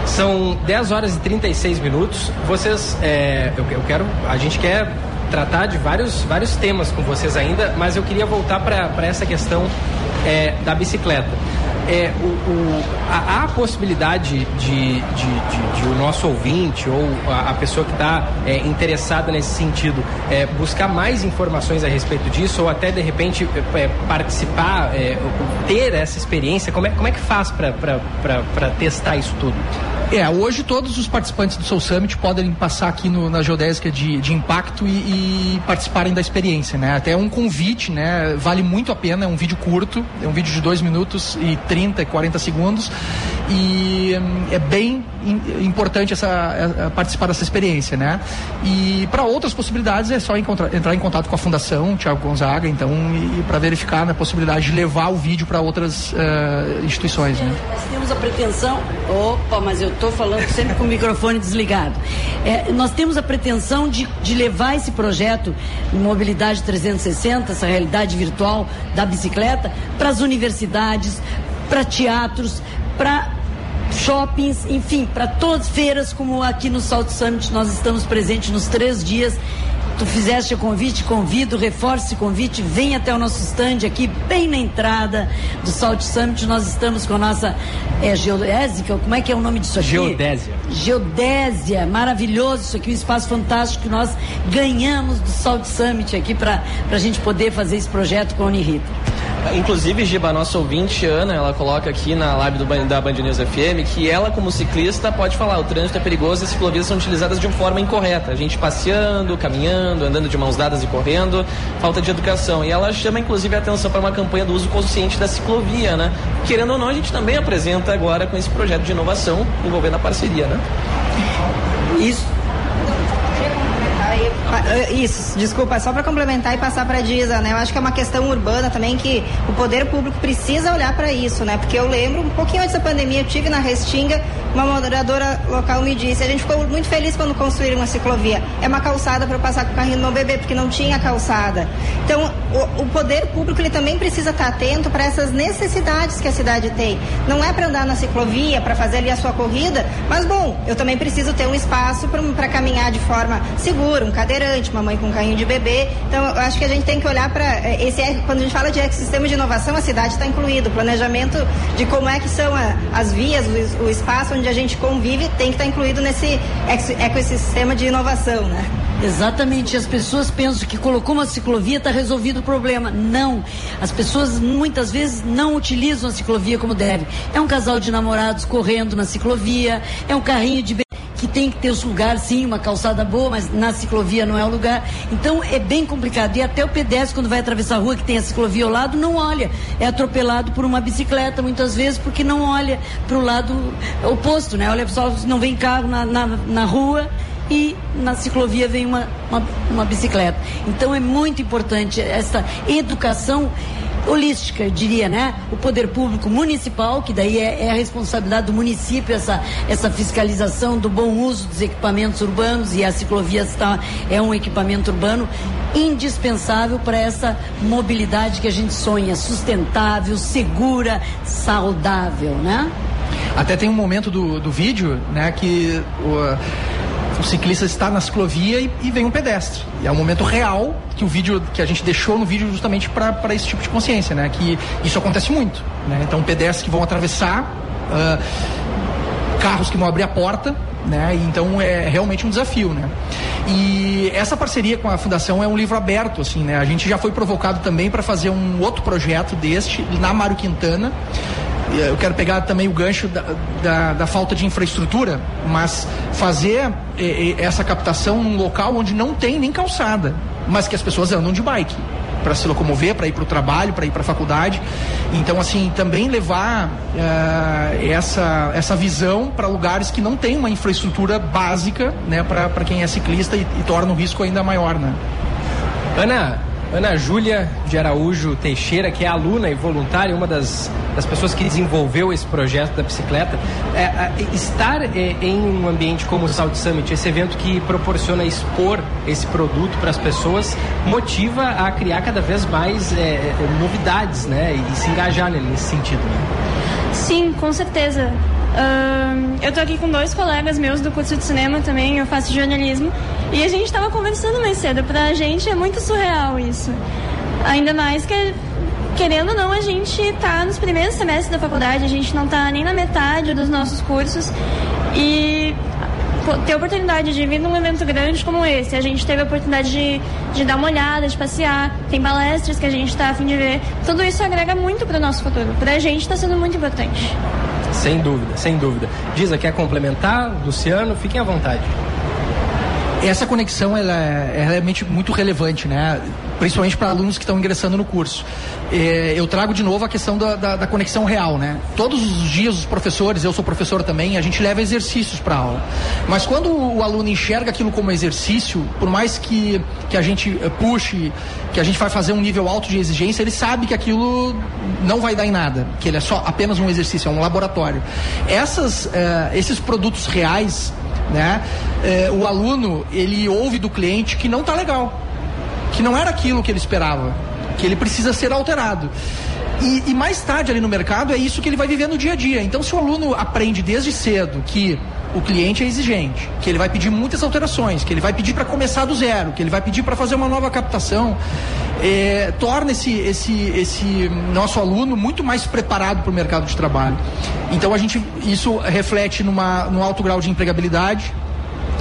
são 10 horas e 36 minutos. Vocês, é, eu, eu quero, a gente quer tratar de vários, vários temas com vocês ainda, mas eu queria voltar para essa questão é, da bicicleta. É, o, o, há a possibilidade de, de, de, de, o nosso ouvinte ou a, a pessoa que está é, interessada nesse sentido é, buscar mais informações a respeito disso ou até de repente é, participar, é, ter essa experiência? Como é, como é que faz para testar isso tudo? É, hoje todos os participantes do Soul Summit podem passar aqui no, na geodésica de, de impacto e, e, participarem da experiência, né? Até um convite, né? Vale muito a pena, é um vídeo curto, é um vídeo de 2 minutos e 30, 40 segundos e hum, é bem importante essa, é, é, participar dessa experiência, né? E para outras possibilidades é só entrar em contato com a Fundação Tiago Gonzaga, então, e, e para verificar a né, possibilidade de levar o vídeo para outras uh, instituições, né? Nós temos a pretensão, opa, mas eu estou falando sempre com o microfone desligado. É, nós temos a pretensão de, de levar esse projeto Mobilidade 360, essa realidade virtual da bicicleta, para as universidades, para teatros, para shoppings, enfim, para todas feiras, como aqui no Salt Summit nós estamos presentes nos três dias. Tu fizeste o convite, convido, reforce esse convite, vem até o nosso stand aqui, bem na entrada do Salt Summit. Nós estamos com a nossa é, geodésica, como é que é o nome disso aqui? Geodésia. Geodésia, maravilhoso isso aqui, um espaço fantástico que nós ganhamos do Salt Summit aqui para a gente poder fazer esse projeto com a Unirita. Inclusive, Giba, nossa ouvinte, Ana, ela coloca aqui na live do, da Band News FM que ela, como ciclista, pode falar: o trânsito é perigoso e as ciclovias são utilizadas de uma forma incorreta. A gente passeando, caminhando, andando de mãos dadas e correndo, falta de educação. E ela chama, inclusive, a atenção para uma campanha do uso consciente da ciclovia, né? Querendo ou não, a gente também apresenta agora com esse projeto de inovação envolvendo a parceria, né? Isso eh, isso, desculpa, só para complementar e passar para Disa, né? Eu acho que é uma questão urbana também que o poder público precisa olhar para isso, né? Porque eu lembro, um pouquinho antes da pandemia, eu tive na Restinga, uma moradora local me disse, a gente ficou muito feliz quando construíram uma ciclovia. É uma calçada para passar com o carrinho do meu bebê, porque não tinha calçada. Então, o, o poder público ele também precisa estar atento para essas necessidades que a cidade tem. Não é para andar na ciclovia, para fazer ali a sua corrida, mas bom, eu também preciso ter um espaço para caminhar de forma segura, um cadeirante, uma mãe com um carrinho de bebê. Então, eu acho que a gente tem que olhar para eh, esse quando a gente fala de ecossistema de inovação, a cidade está incluído, o planejamento de como é que são a, as vias, o, o espaço onde a gente convive tem que estar tá incluído nesse ecossistema de inovação, né? Exatamente, as pessoas pensam que colocou uma ciclovia está resolvido o problema. Não. As pessoas muitas vezes não utilizam a ciclovia como deve. É um casal de namorados correndo na ciclovia, é um carrinho de que tem que ter os lugares, sim, uma calçada boa, mas na ciclovia não é o lugar. Então é bem complicado. E até o pedestre, quando vai atravessar a rua que tem a ciclovia ao lado, não olha. É atropelado por uma bicicleta, muitas vezes, porque não olha para o lado oposto, né? Olha só, não vem carro na, na, na rua e na ciclovia vem uma, uma, uma, bicicleta. Então é muito importante essa educação holística, diria, né? O poder público municipal, que daí é, é, a responsabilidade do município, essa, essa fiscalização do bom uso dos equipamentos urbanos, e a ciclovia está, é um equipamento urbano indispensável para essa mobilidade que a gente sonha, sustentável, segura, saudável, né? Até tem um momento do, do vídeo, né, que o, o ciclista está na ciclovia e, e, vem um pedestre. E é um momento real que o vídeo que a gente deixou no vídeo justamente para esse tipo de consciência, né? Que isso acontece muito, né? Então pedestres que vão atravessar, uh, carros que vão abrir a porta, né? Então é realmente um desafio, né? E essa parceria com a fundação é um livro aberto, assim, né? A gente já foi provocado também para fazer um outro projeto deste na Mário Quintana eu quero pegar também o gancho da, da, da falta de infraestrutura, mas fazer eh, essa captação num local onde não tem nem calçada, mas que as pessoas andam de bike para se locomover, para ir para o trabalho, para ir para a faculdade. Então, assim, também levar uh, essa, essa visão para lugares que não tem uma infraestrutura básica, né, para quem é ciclista e, e torna o risco ainda maior, né? Ana, Ana Júlia de Araújo Teixeira, que é aluna e voluntária, uma das, das pessoas que desenvolveu esse projeto da bicicleta. É, é, estar é, em um ambiente como o Salt Summit, esse evento que proporciona expor esse produto para as pessoas, motiva a criar cada vez mais é, é, novidades né, e se engajar nesse sentido. Né? Sim, com certeza. Uh, eu tô aqui com dois colegas meus do curso de cinema também, eu faço jornalismo. E a gente estava conversando mais cedo. Pra gente é muito surreal isso. Ainda mais que, querendo ou não, a gente tá nos primeiros semestres da faculdade, a gente não tá nem na metade dos nossos cursos. E ter a oportunidade de vir num evento grande como esse, a gente teve a oportunidade de, de dar uma olhada, de passear, tem palestras que a gente está a fim de ver. Tudo isso agrega muito para o nosso futuro. Para a gente está sendo muito importante. Sem dúvida, sem dúvida. Diza, quer complementar? Luciano, fiquem à vontade essa conexão ela é, é, realmente muito relevante, né? Principalmente para alunos que estão ingressando no curso. É, eu trago de novo a questão da, da, da, conexão real, né? Todos os dias os professores, eu sou professor também, a gente leva exercícios para aula. Mas quando o aluno enxerga aquilo como exercício, por mais que, que a gente eh, puxe, que a gente vai fazer um nível alto de exigência, ele sabe que aquilo não vai dar em nada, que ele é só apenas um exercício, é um laboratório. Essas, uh, esses produtos reais né? É, o aluno ele ouve do cliente que não está legal, que não era aquilo que ele esperava, que ele precisa ser alterado. E, e, mais tarde ali no mercado é isso que ele vai viver no dia a dia. Então, se o aluno aprende desde cedo que o cliente é exigente, que ele vai pedir muitas alterações, que ele vai pedir para começar do zero, que ele vai pedir para fazer uma nova captação, é, torna esse, esse, esse nosso aluno muito mais preparado para o mercado de trabalho. Então a gente isso reflete numa, num alto grau de empregabilidade,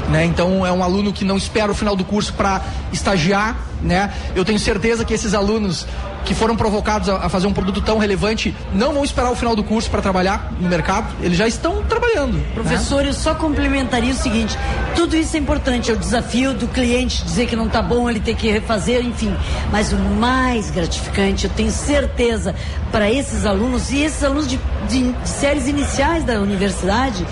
né? Então é um aluno que não espera o final do curso para estagiar, né? Eu tenho certeza que esses alunos que foram provocados a, a, fazer um produto tão relevante não vão esperar o final do curso para trabalhar no mercado, eles já estão trabalhando. Né? Professor, né? eu só complementaria o seguinte: tudo isso é importante, é o desafio do cliente dizer que não está bom, ele ter que refazer, enfim. Mas o mais gratificante, eu tenho certeza, para esses alunos e esses alunos de, de, de séries iniciais da universidade,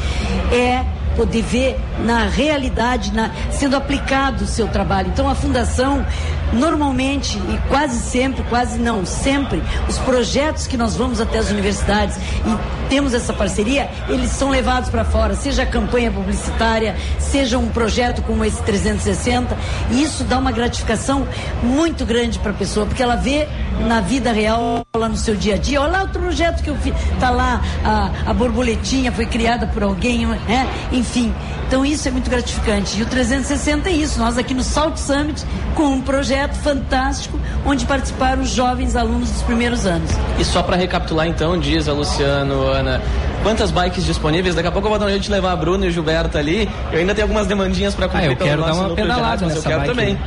é poder ver na realidade, na, sendo aplicado o seu trabalho. Então a fundação normalmente e quase sempre, quase não sempre, os projetos que nós vamos até as universidades e temos essa parceria, eles são levados para fora, seja campanha publicitária, seja um projeto como esse 360, e isso dá uma gratificação muito grande para a pessoa, porque ela vê na vida real, lá no seu dia a dia, olha lá o projeto que eu fiz, tá lá a, a borboletinha foi criada por alguém, né? enfim. Então isso é muito gratificante. E o 360 é isso. Nós aqui no Salt Summit com um projeto fantástico onde participaram os jovens alunos dos primeiros anos. E só para recapitular então, diz a Luciano, Ana, quantas bikes disponíveis? Daqui a pouco eu vou dar um jeito de levar a Bruna e o Gilberto ali. Eu ainda tenho algumas demandinhas para cumprir Ah, eu pelo quero dar nosso uma núcleo de pedalada mas eu quero bike. também.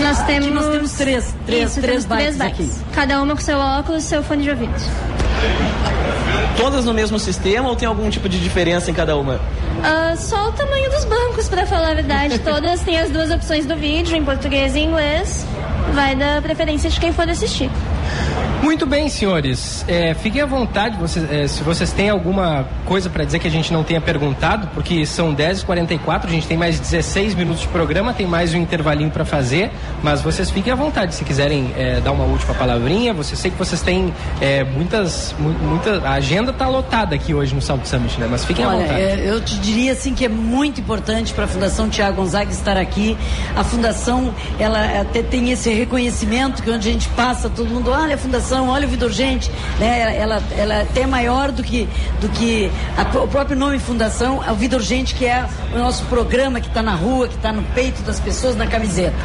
Nós temos, nós temos três, três, Isso, três temos bikes aqui. Cada uma com seu óculos e seu fone de ouvido. Todas no mesmo sistema ou tem algum tipo de diferença em cada uma? Ah, só o tamanho dos bancos, pra falar a verdade. Todas têm as duas opções do vídeo, em português e inglês. Vai da preferência de quem for assistir. Muito bem, senhores. É, fiquem à vontade, vocês, é, se vocês têm alguma coisa para dizer que a gente não tenha perguntado, porque são 10h44, a gente tem mais 16 minutos de programa, tem mais um intervalinho para fazer, mas vocês fiquem à vontade se quiserem é, dar uma última palavrinha. Você sei que vocês têm é, muitas, mu- muita, a agenda está lotada aqui hoje no South Summit, né? Mas fiquem à Olha, vontade. é, eu te diria assim que é muito importante para a Fundação Tiago Gonzaga estar aqui. A fundação, ela até tem esse reconhecimento que onde a gente passa, todo mundo olha a fundação, olha o Vida Urgente, né? Ela, ela é até maior do que do que a- o próprio nome fundação, é o Vida Urgente que é o nosso programa que está na rua, que está no peito das pessoas na camiseta.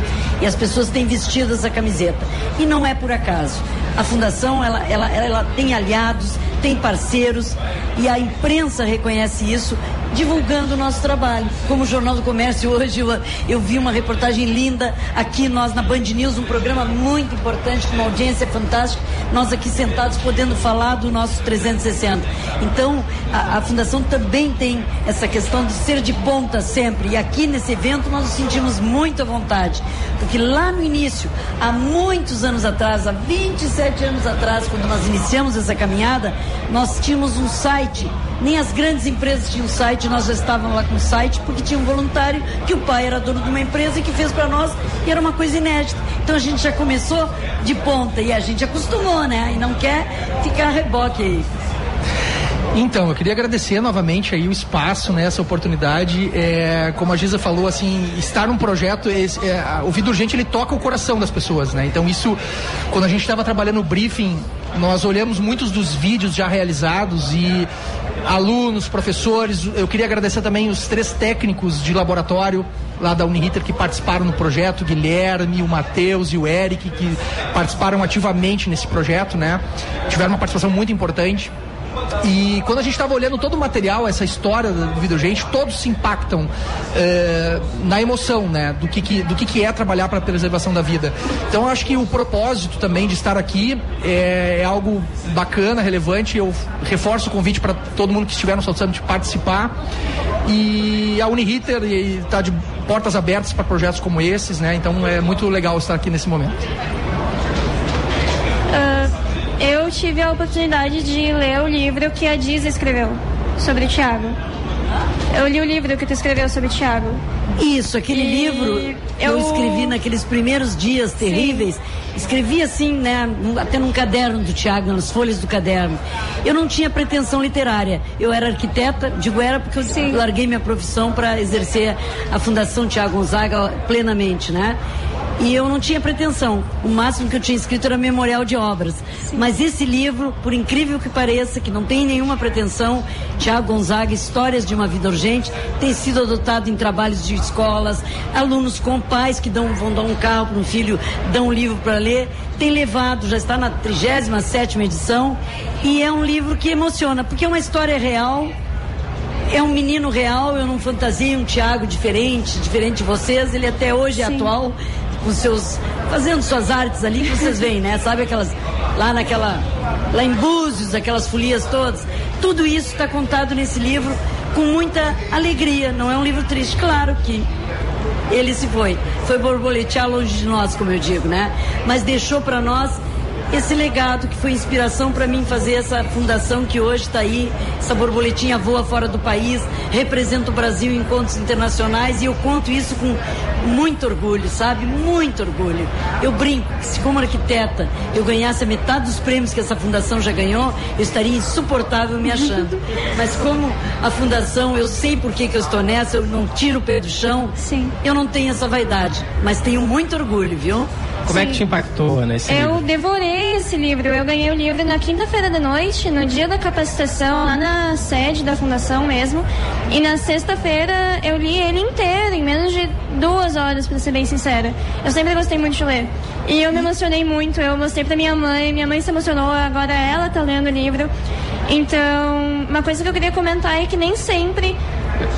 E as pessoas têm vestido essa camiseta. E não é por acaso. A fundação ela, ela, ela tem aliados, tem parceiros e a imprensa reconhece isso divulgando o nosso trabalho. Como o Jornal do Comércio hoje eu, eu vi uma reportagem linda aqui nós na Band News, um programa muito importante com uma audiência fantástica. Nós aqui sentados podendo falar do nosso 360. Então a, a fundação também tem essa questão de ser de ponta sempre e aqui nesse evento nós nos sentimos muito à vontade, porque lá no início, há muitos anos atrás, há 27 anos atrás, quando nós iniciamos essa caminhada, nós tínhamos um site. Nem as grandes empresas tinham site, nós já estávamos lá com site, porque tinha um voluntário que o pai era dono de uma empresa e que fez para nós e era uma coisa inédita. Então a gente já começou de ponta e a gente acostumou, né? E não quer ficar reboque aí. Então, eu queria agradecer novamente aí o espaço, né, essa oportunidade. É, como a Giza falou, assim, estar num projeto, esse, é, o Vida Urgente, ele toca o coração das pessoas, né? Então isso, quando a gente estava trabalhando o briefing, nós olhamos muitos dos vídeos já realizados e alunos, professores, eu queria agradecer também os três técnicos de laboratório lá da Uniriter que participaram no projeto, Guilherme, o Matheus e o Eric, que participaram ativamente nesse projeto, né? Tiveram uma participação muito importante. E quando a gente estava olhando todo o material, essa história do videogame, todos se impactam eh, na emoção, né? Do que, que- do que, que é trabalhar para a preservação da vida. Então acho que o propósito também de estar aqui é, é algo bacana, relevante. Eu reforço o convite para todo mundo que estiver no South Summit participar. E a Uniriter está de portas abertas para projetos como esses, né? Então é muito legal estar aqui nesse momento. Ah, eu tive a oportunidade de ler o livro que a Diz escreveu sobre Tiago. Eu li o livro que tu escreveu sobre Tiago. Isso, aquele E livro que eu... eu- escrevi naqueles primeiros dias terríveis. Escrevi assim, né, até num caderno do Tiago, nas folhas do caderno. Eu não tinha pretensão literária. Eu era arquiteta, digo era porque eu larguei minha profissão para exercer a Fundação Tiago Gonzaga plenamente, né? E eu não tinha pretensão. O máximo que eu tinha escrito era memorial de obras. Mas esse livro, por incrível que pareça, que não tem nenhuma pretensão, Tiago Gonzaga, Histórias de uma Vida Urgente, tem sido adotado em trabalhos de escolas, alunos com pais que dão, vão dar um carro para um filho, dão um livro para ler. Tem levado, já está na 37 edição, e é um livro que emociona, porque é uma história real, é um menino real, eu não fantasio um Tiago diferente, diferente de vocês, ele até hoje é atual, com seus. fazendo suas artes ali, que vocês veem, né? Sabe aquelas. lá naquela. lá em Búzios, aquelas folias todas. Tudo isso está contado nesse livro com muita alegria, não é um livro triste, claro que. Ele se foi, foi borboletear longe de nós, como eu digo, né? Mas deixou para nós esse legado que foi inspiração para mim fazer essa fundação que hoje está aí, essa borboletinha voa fora do país, representa o Brasil em encontros internacionais e eu conto isso com muito orgulho, sabe? Muito orgulho. Eu brinco que se como arquiteta eu ganhasse a metade dos prêmios que essa fundação já ganhou, eu estaria insuportável me achando. Mas como a fundação, eu sei por que, que eu estou nessa, eu não tiro o pé do chão, Sim. eu não tenho essa vaidade, mas tenho muito orgulho, viu? Como é que te impactou, Ana, esse Eu livro? devorei esse livro. Eu ganhei o livro na quinta-feira da noite, no dia da capacitação, lá na sede da fundação mesmo. E na sexta-feira eu li ele inteiro, em menos de duas horas, pra ser bem sincera. Eu sempre gostei muito de ler. E eu me emocionei muito. Eu mostrei pra minha mãe, minha mãe se emocionou, agora ela tá lendo o livro. Então, uma coisa que eu queria comentar é que nem sempre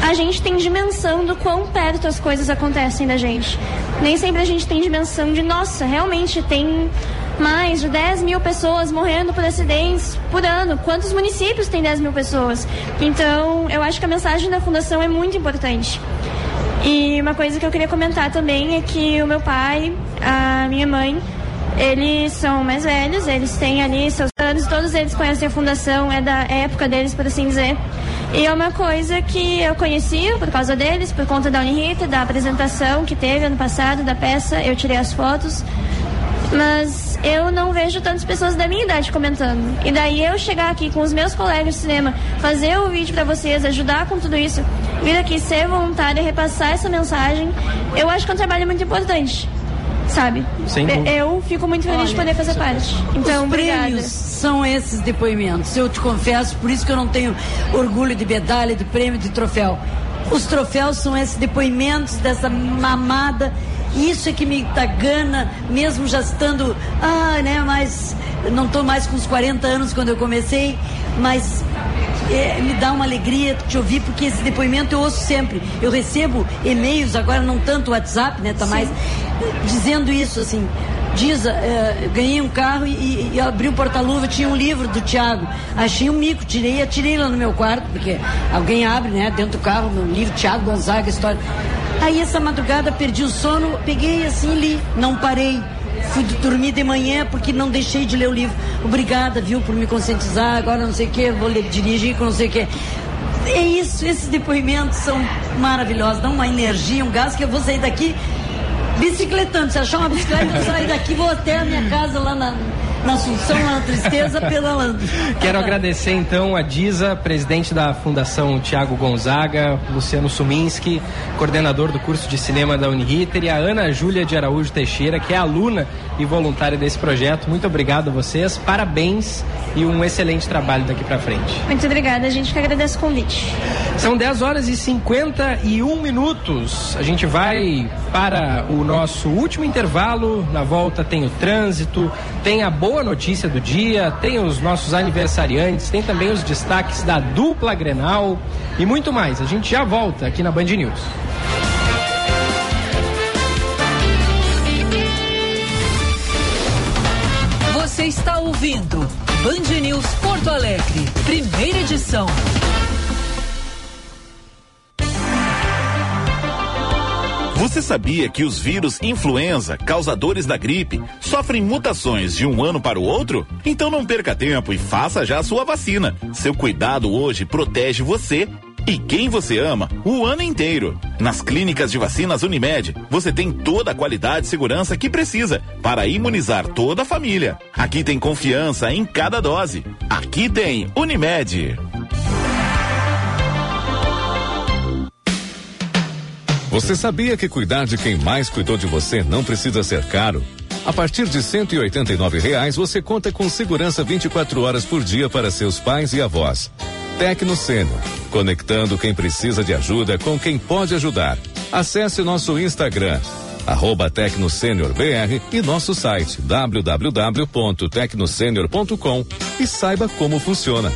a gente tem dimensão do quão perto as coisas acontecem da gente. Nem sempre a gente tem dimensão de, nossa, realmente tem mais de 10 mil pessoas morrendo por acidentes por ano. Quantos municípios tem 10 mil pessoas? Então, eu acho que a mensagem da Fundação é muito importante. E uma coisa que eu queria comentar também é que o meu pai, a minha mãe, eles são mais velhos, eles têm ali seus anos, todos eles conhecem a fundação, é da época deles, por assim dizer. E é uma coisa que eu conhecia por causa deles, por conta da Unirita, da apresentação que teve ano passado, da peça, eu tirei as fotos. Mas eu não vejo tantas pessoas da minha idade comentando. E daí eu chegar aqui com os meus colegas de cinema, fazer o vídeo pra vocês, ajudar com tudo isso, vir aqui ser voluntária, repassar essa mensagem, eu acho que é um trabalho muito importante. Sabe? Sem dúvida. Eu fico muito feliz de Olha, poder fazer parte. Então, Os prêmios obrigada. são esses depoimentos. Eu te confesso, por isso que eu não tenho orgulho de medalha, de prêmio, de troféu. Os troféus são esses depoimentos dessa mamada. Isso é que me dá gana, mesmo já estando, ah, né, mas não estou mais com os 40 anos quando eu comecei, mas é, me dá uma alegria te ouvir, porque esse depoimento eu ouço sempre. Eu recebo e-mails, agora não tanto WhatsApp, né? Tá Sim. mais dizendo isso, assim. Diz, eh, ganhei um carro e, e abri o porta-luva, tinha um livro do Tiago. Achei um mico, tirei, atirei lá no meu quarto, porque alguém abre, né, dentro do carro, meu livro, Tiago Gonzaga, história. Aí essa madrugada perdi o sono, peguei assim e li, não parei. Fui dormir de manhã porque não deixei de ler o livro. Obrigada, viu, por me conscientizar. Agora não sei o que, vou ler, dirigir com não sei o que. É isso, esses depoimentos são maravilhosos, dão uma energia, um gás que eu vou sair daqui bicicletando. Se achar uma bicicleta, eu saio daqui vou até a minha casa lá na, na Assunção, na Tristeza, pedalando. Quero agradecer então a Diza, presidente da Fundação Tiago Gonzaga, Luciano Suminski, coordenador do curso de cinema da Uniriter, e a Ana Júlia de Araújo Teixeira, que é aluna e voluntária desse projeto. Muito obrigado a vocês, parabéns e um excelente trabalho daqui para frente. Muito obrigada, a gente que agradece o convite. São 10 horas e 51 minutos. A gente vai para o nosso último intervalo. Na volta tem o trânsito, tem a boa notícia do dia, tem os nossos aniversariantes, tem também os destaques da dupla Grenal e muito mais. A gente já volta aqui na Band News. Você está ouvindo Band News Porto Alegre, primeira edição. Você sabia que os vírus influenza, causadores da gripe, sofrem mutações de um ano para o outro? Então não perca tempo e faça já a sua vacina. Seu cuidado hoje protege você e quem você ama o ano inteiro. Nas clínicas de vacinas Unimed, você tem toda a qualidade e segurança que precisa para imunizar toda a família. Aqui tem confiança em cada dose. Aqui tem Unimed. Você sabia que cuidar de quem mais cuidou de você não precisa ser caro? A partir de 189 reais, você conta com segurança 24 horas por dia para seus pais e avós. Tecno Sênior, conectando quem precisa de ajuda com quem pode ajudar. Acesse nosso Instagram, arroba Tecno Sênior BR e nosso site www.tecnosenior.com e saiba como funciona.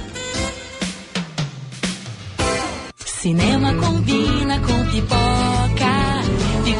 Cinema combina com pipoca,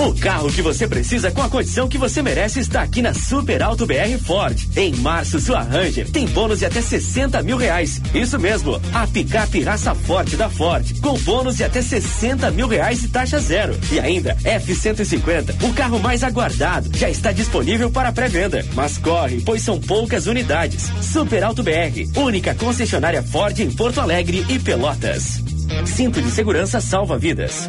O carro que você precisa com a condição que você merece está aqui na Super Alto BR Ford. Em março, sua Ranger tem bônus de até 60 mil reais. Isso mesmo, a picape raça forte da Ford, com bônus de até 60 mil reais e taxa zero. E ainda, F-150, o carro mais aguardado, já está disponível para pré-venda. Mas corre, pois são poucas unidades. Super Alto BR, única concessionária Ford em Porto Alegre e Pelotas. Cinto de segurança salva vidas.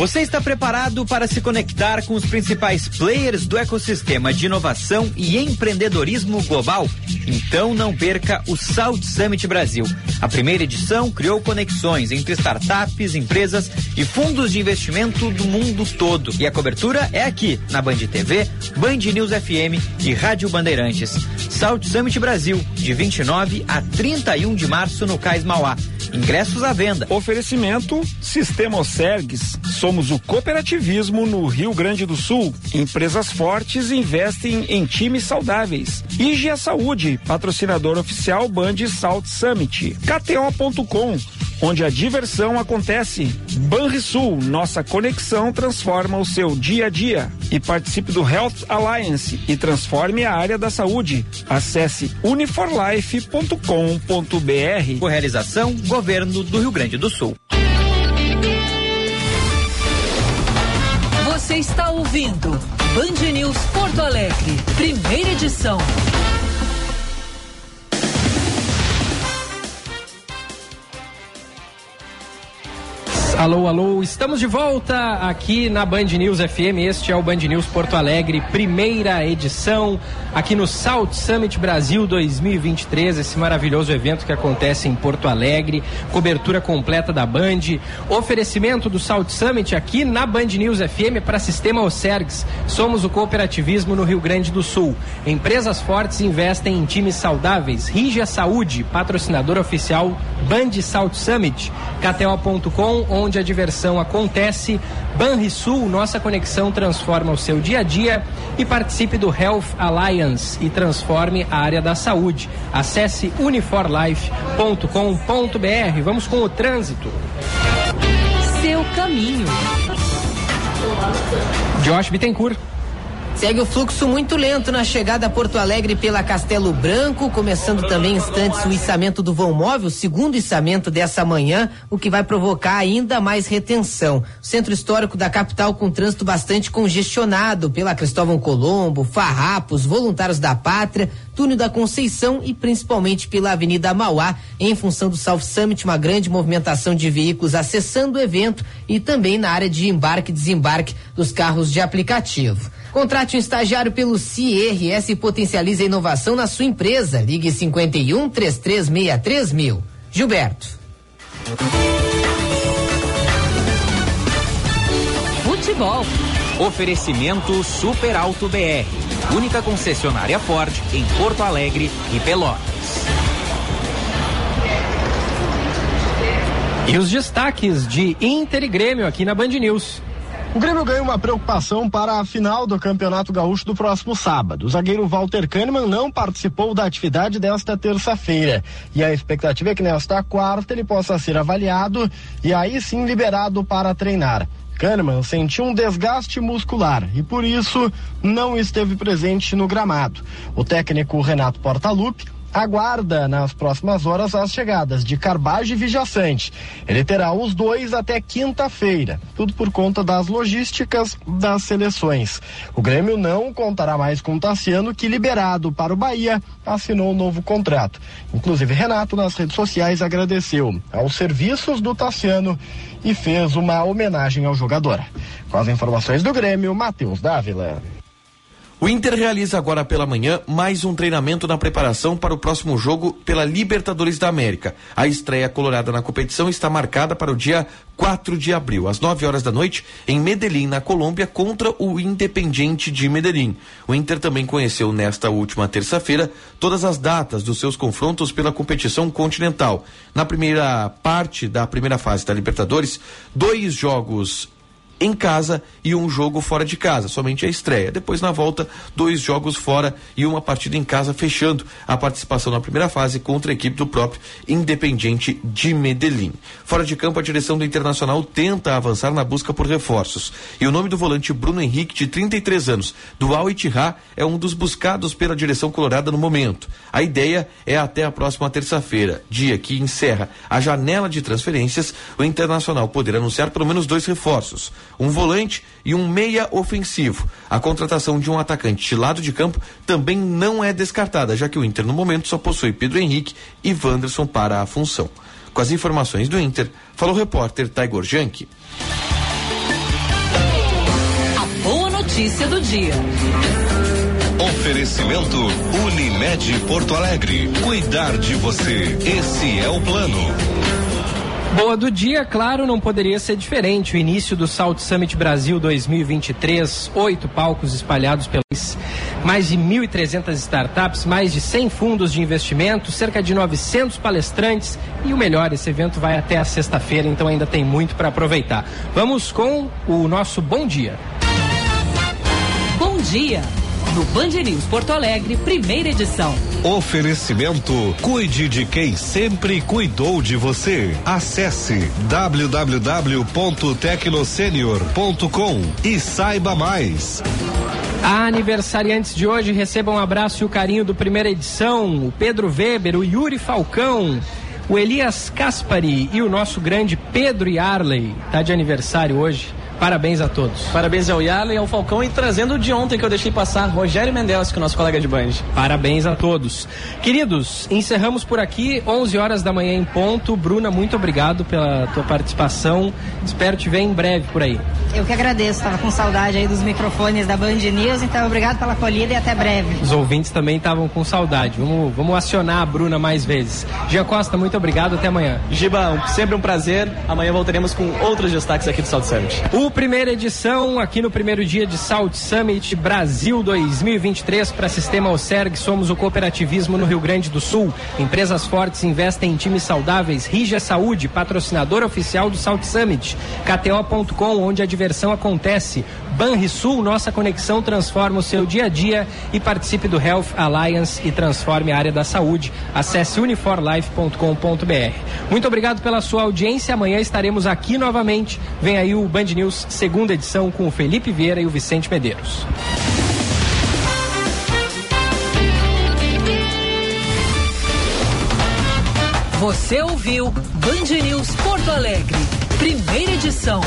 Você está preparado para se conectar com os principais players do ecossistema de inovação e empreendedorismo global? Então não perca o Salt Summit Brasil. A primeira edição criou conexões entre startups, empresas e fundos de investimento do mundo todo. E a cobertura é aqui, na Band TV, Band News FM e Rádio Bandeirantes. Salt Summit Brasil, de 29 a 31 de março no Cais Mauá. Ingressos à venda. Oferecimento Sistema Osergues. Somos o cooperativismo no Rio Grande do Sul. Empresas fortes investem em times saudáveis. Igia Saúde, patrocinador oficial Band Salt Summit. KTO.com, onde a diversão acontece. Banrisul, nossa conexão transforma o seu dia a dia. E participe do Health Alliance e transforme a área da saúde. Acesse uniforlife.com.br. Por realização, Governo do Rio Grande do Sul. Você está ouvindo Band News Porto Alegre, primeira edição. Alô, alô, estamos de volta aqui na Band News FM. Este é o Band News Porto Alegre, primeira edição, aqui no Salt Summit Brasil 2023, esse maravilhoso evento que acontece em Porto Alegre, cobertura completa da Band, oferecimento do Salt Summit aqui na Band News FM para Sistema Osergs. Somos o cooperativismo no Rio Grande do Sul. Empresas fortes investem em times saudáveis. Rígia Saúde, patrocinador oficial Band Salt Summit. KTO.com, onde a diversão acontece. Banrisul, nossa conexão transforma o seu dia a dia e participe do Health Alliance e transforme a área da saúde. Acesse uniforlife.com.br. Vamos com o trânsito. Seu caminho. Josh Bittencourt. Segue o fluxo muito lento na chegada a Porto Alegre pela Castelo Branco, começando também instantes o içamento do vão móvel, segundo içamento dessa manhã, o que vai provocar ainda mais retenção. Centro histórico da capital com trânsito bastante congestionado pela Cristóvão Colombo, Farrapos, Voluntários da Pátria, Túnel da Conceição e principalmente pela Avenida Mauá, em função do South Summit, uma grande movimentação de veículos acessando o evento e também na área de embarque e desembarque dos carros de aplicativo. Contrate um estagiário pelo CIRS e potencialize a inovação na sua empresa. Ligue 51 3363 mil. Gilberto. Futebol. Oferecimento Super Alto BR. Única concessionária Ford em Porto Alegre e Pelotas. E os destaques de Inter e Grêmio aqui na Band News. O Grêmio ganha uma preocupação para a final do Campeonato Gaúcho do próximo sábado. O zagueiro Walter Kahneman não participou da atividade desta terça-feira. E a expectativa é que nesta quarta ele possa ser avaliado e aí sim liberado para treinar. Kahneman sentiu um desgaste muscular e por isso não esteve presente no gramado. O técnico Renato Portaluppi aguarda nas próximas horas as chegadas de Carbage e Vijaçante. Ele terá os dois até quinta-feira, tudo por conta das logísticas das seleções. O Grêmio não contará mais com o Tassiano, que liberado para o Bahia assinou um novo contrato. Inclusive, Renato nas redes sociais agradeceu aos serviços do Tassiano e fez uma homenagem ao jogador. Com as informações do Grêmio, Matheus Dávila. O Inter realiza agora pela manhã mais um treinamento na preparação para o próximo jogo pela Libertadores da América. A estreia colorada na competição está marcada para o dia 4 de abril, às 9 horas da noite, em Medellín, na Colômbia, contra o Independiente de Medellín. O Inter também conheceu nesta última terça-feira todas as datas dos seus confrontos pela competição continental. Na primeira parte da primeira fase da Libertadores, dois jogos em casa e um jogo fora de casa, somente a estreia. Depois, na volta, dois jogos fora e uma partida em casa, fechando a participação na primeira fase contra a equipe do próprio Independiente de Medellín. Fora de campo, a direção do Internacional tenta avançar na busca por reforços. E o nome do volante Bruno Henrique, de 33 anos, do Al Ittihad, é um dos buscados pela direção colorada no momento. A ideia é até a próxima terça-feira, dia que encerra a janela de transferências, o Internacional poder anunciar pelo menos dois reforços um volante e um meia ofensivo. A contratação de um atacante de lado de campo também não é descartada, já que o Inter no momento só possui Pedro Henrique e Wanderson para a função. Com as informações do Inter, falou o repórter Taigor Janke. A boa notícia do dia. Oferecimento Unimed Porto Alegre. Cuidar de você. Esse é o plano. Boa do dia, claro, não poderia ser diferente. O início do Salt Summit Brasil 2023, oito palcos espalhados pelos mais de 1.300 startups, mais de 100 fundos de investimento, cerca de 900 palestrantes e o melhor, esse evento vai até a sexta-feira, então ainda tem muito para aproveitar. Vamos com o nosso bom dia. Bom dia no Band News Porto Alegre, primeira edição. Oferecimento: cuide de quem sempre cuidou de você. Acesse www.tecnosenior.com e saiba mais. A aniversariantes de hoje recebam um abraço e o carinho do primeira edição, o Pedro Weber, o Yuri Falcão, o Elias Caspari e o nosso grande Pedro Yarley. Tá de aniversário hoje. Parabéns a todos. Parabéns ao Yarley e ao Falcão e trazendo o de ontem que eu deixei passar, Rogério Mendes, que é o nosso colega de Band. Parabéns a todos. Queridos, encerramos por aqui, 11 horas da manhã em ponto. Bruna, muito obrigado pela tua participação. Espero te ver em breve por aí. Eu que agradeço, estava com saudade aí dos microfones da Band News, então obrigado pela acolhida e até breve. Os ouvintes também estavam com saudade. Vamos, vamos acionar a Bruna mais vezes. Gia Costa, muito obrigado, até amanhã. Giba, sempre um prazer. Amanhã voltaremos com outros destaques aqui do Salto Summit. O primeira edição, aqui no primeiro dia de Salt Summit Brasil 2023 para Sistema Oserg. Somos o cooperativismo no Rio Grande do Sul. Empresas fortes investem em times saudáveis. Rige Saúde, patrocinador oficial do Salt Summit. KTO.com, onde a diversão acontece. Banrisul, nossa conexão transforma o seu dia a dia e participe do Health Alliance e transforme a área da saúde. Acesse uniforlife.com.br. Muito obrigado pela sua audiência. Amanhã estaremos aqui novamente. Vem aí o Band News segunda edição com o Felipe Vieira e o Vicente Medeiros. Você ouviu Band News Porto Alegre, primeira edição.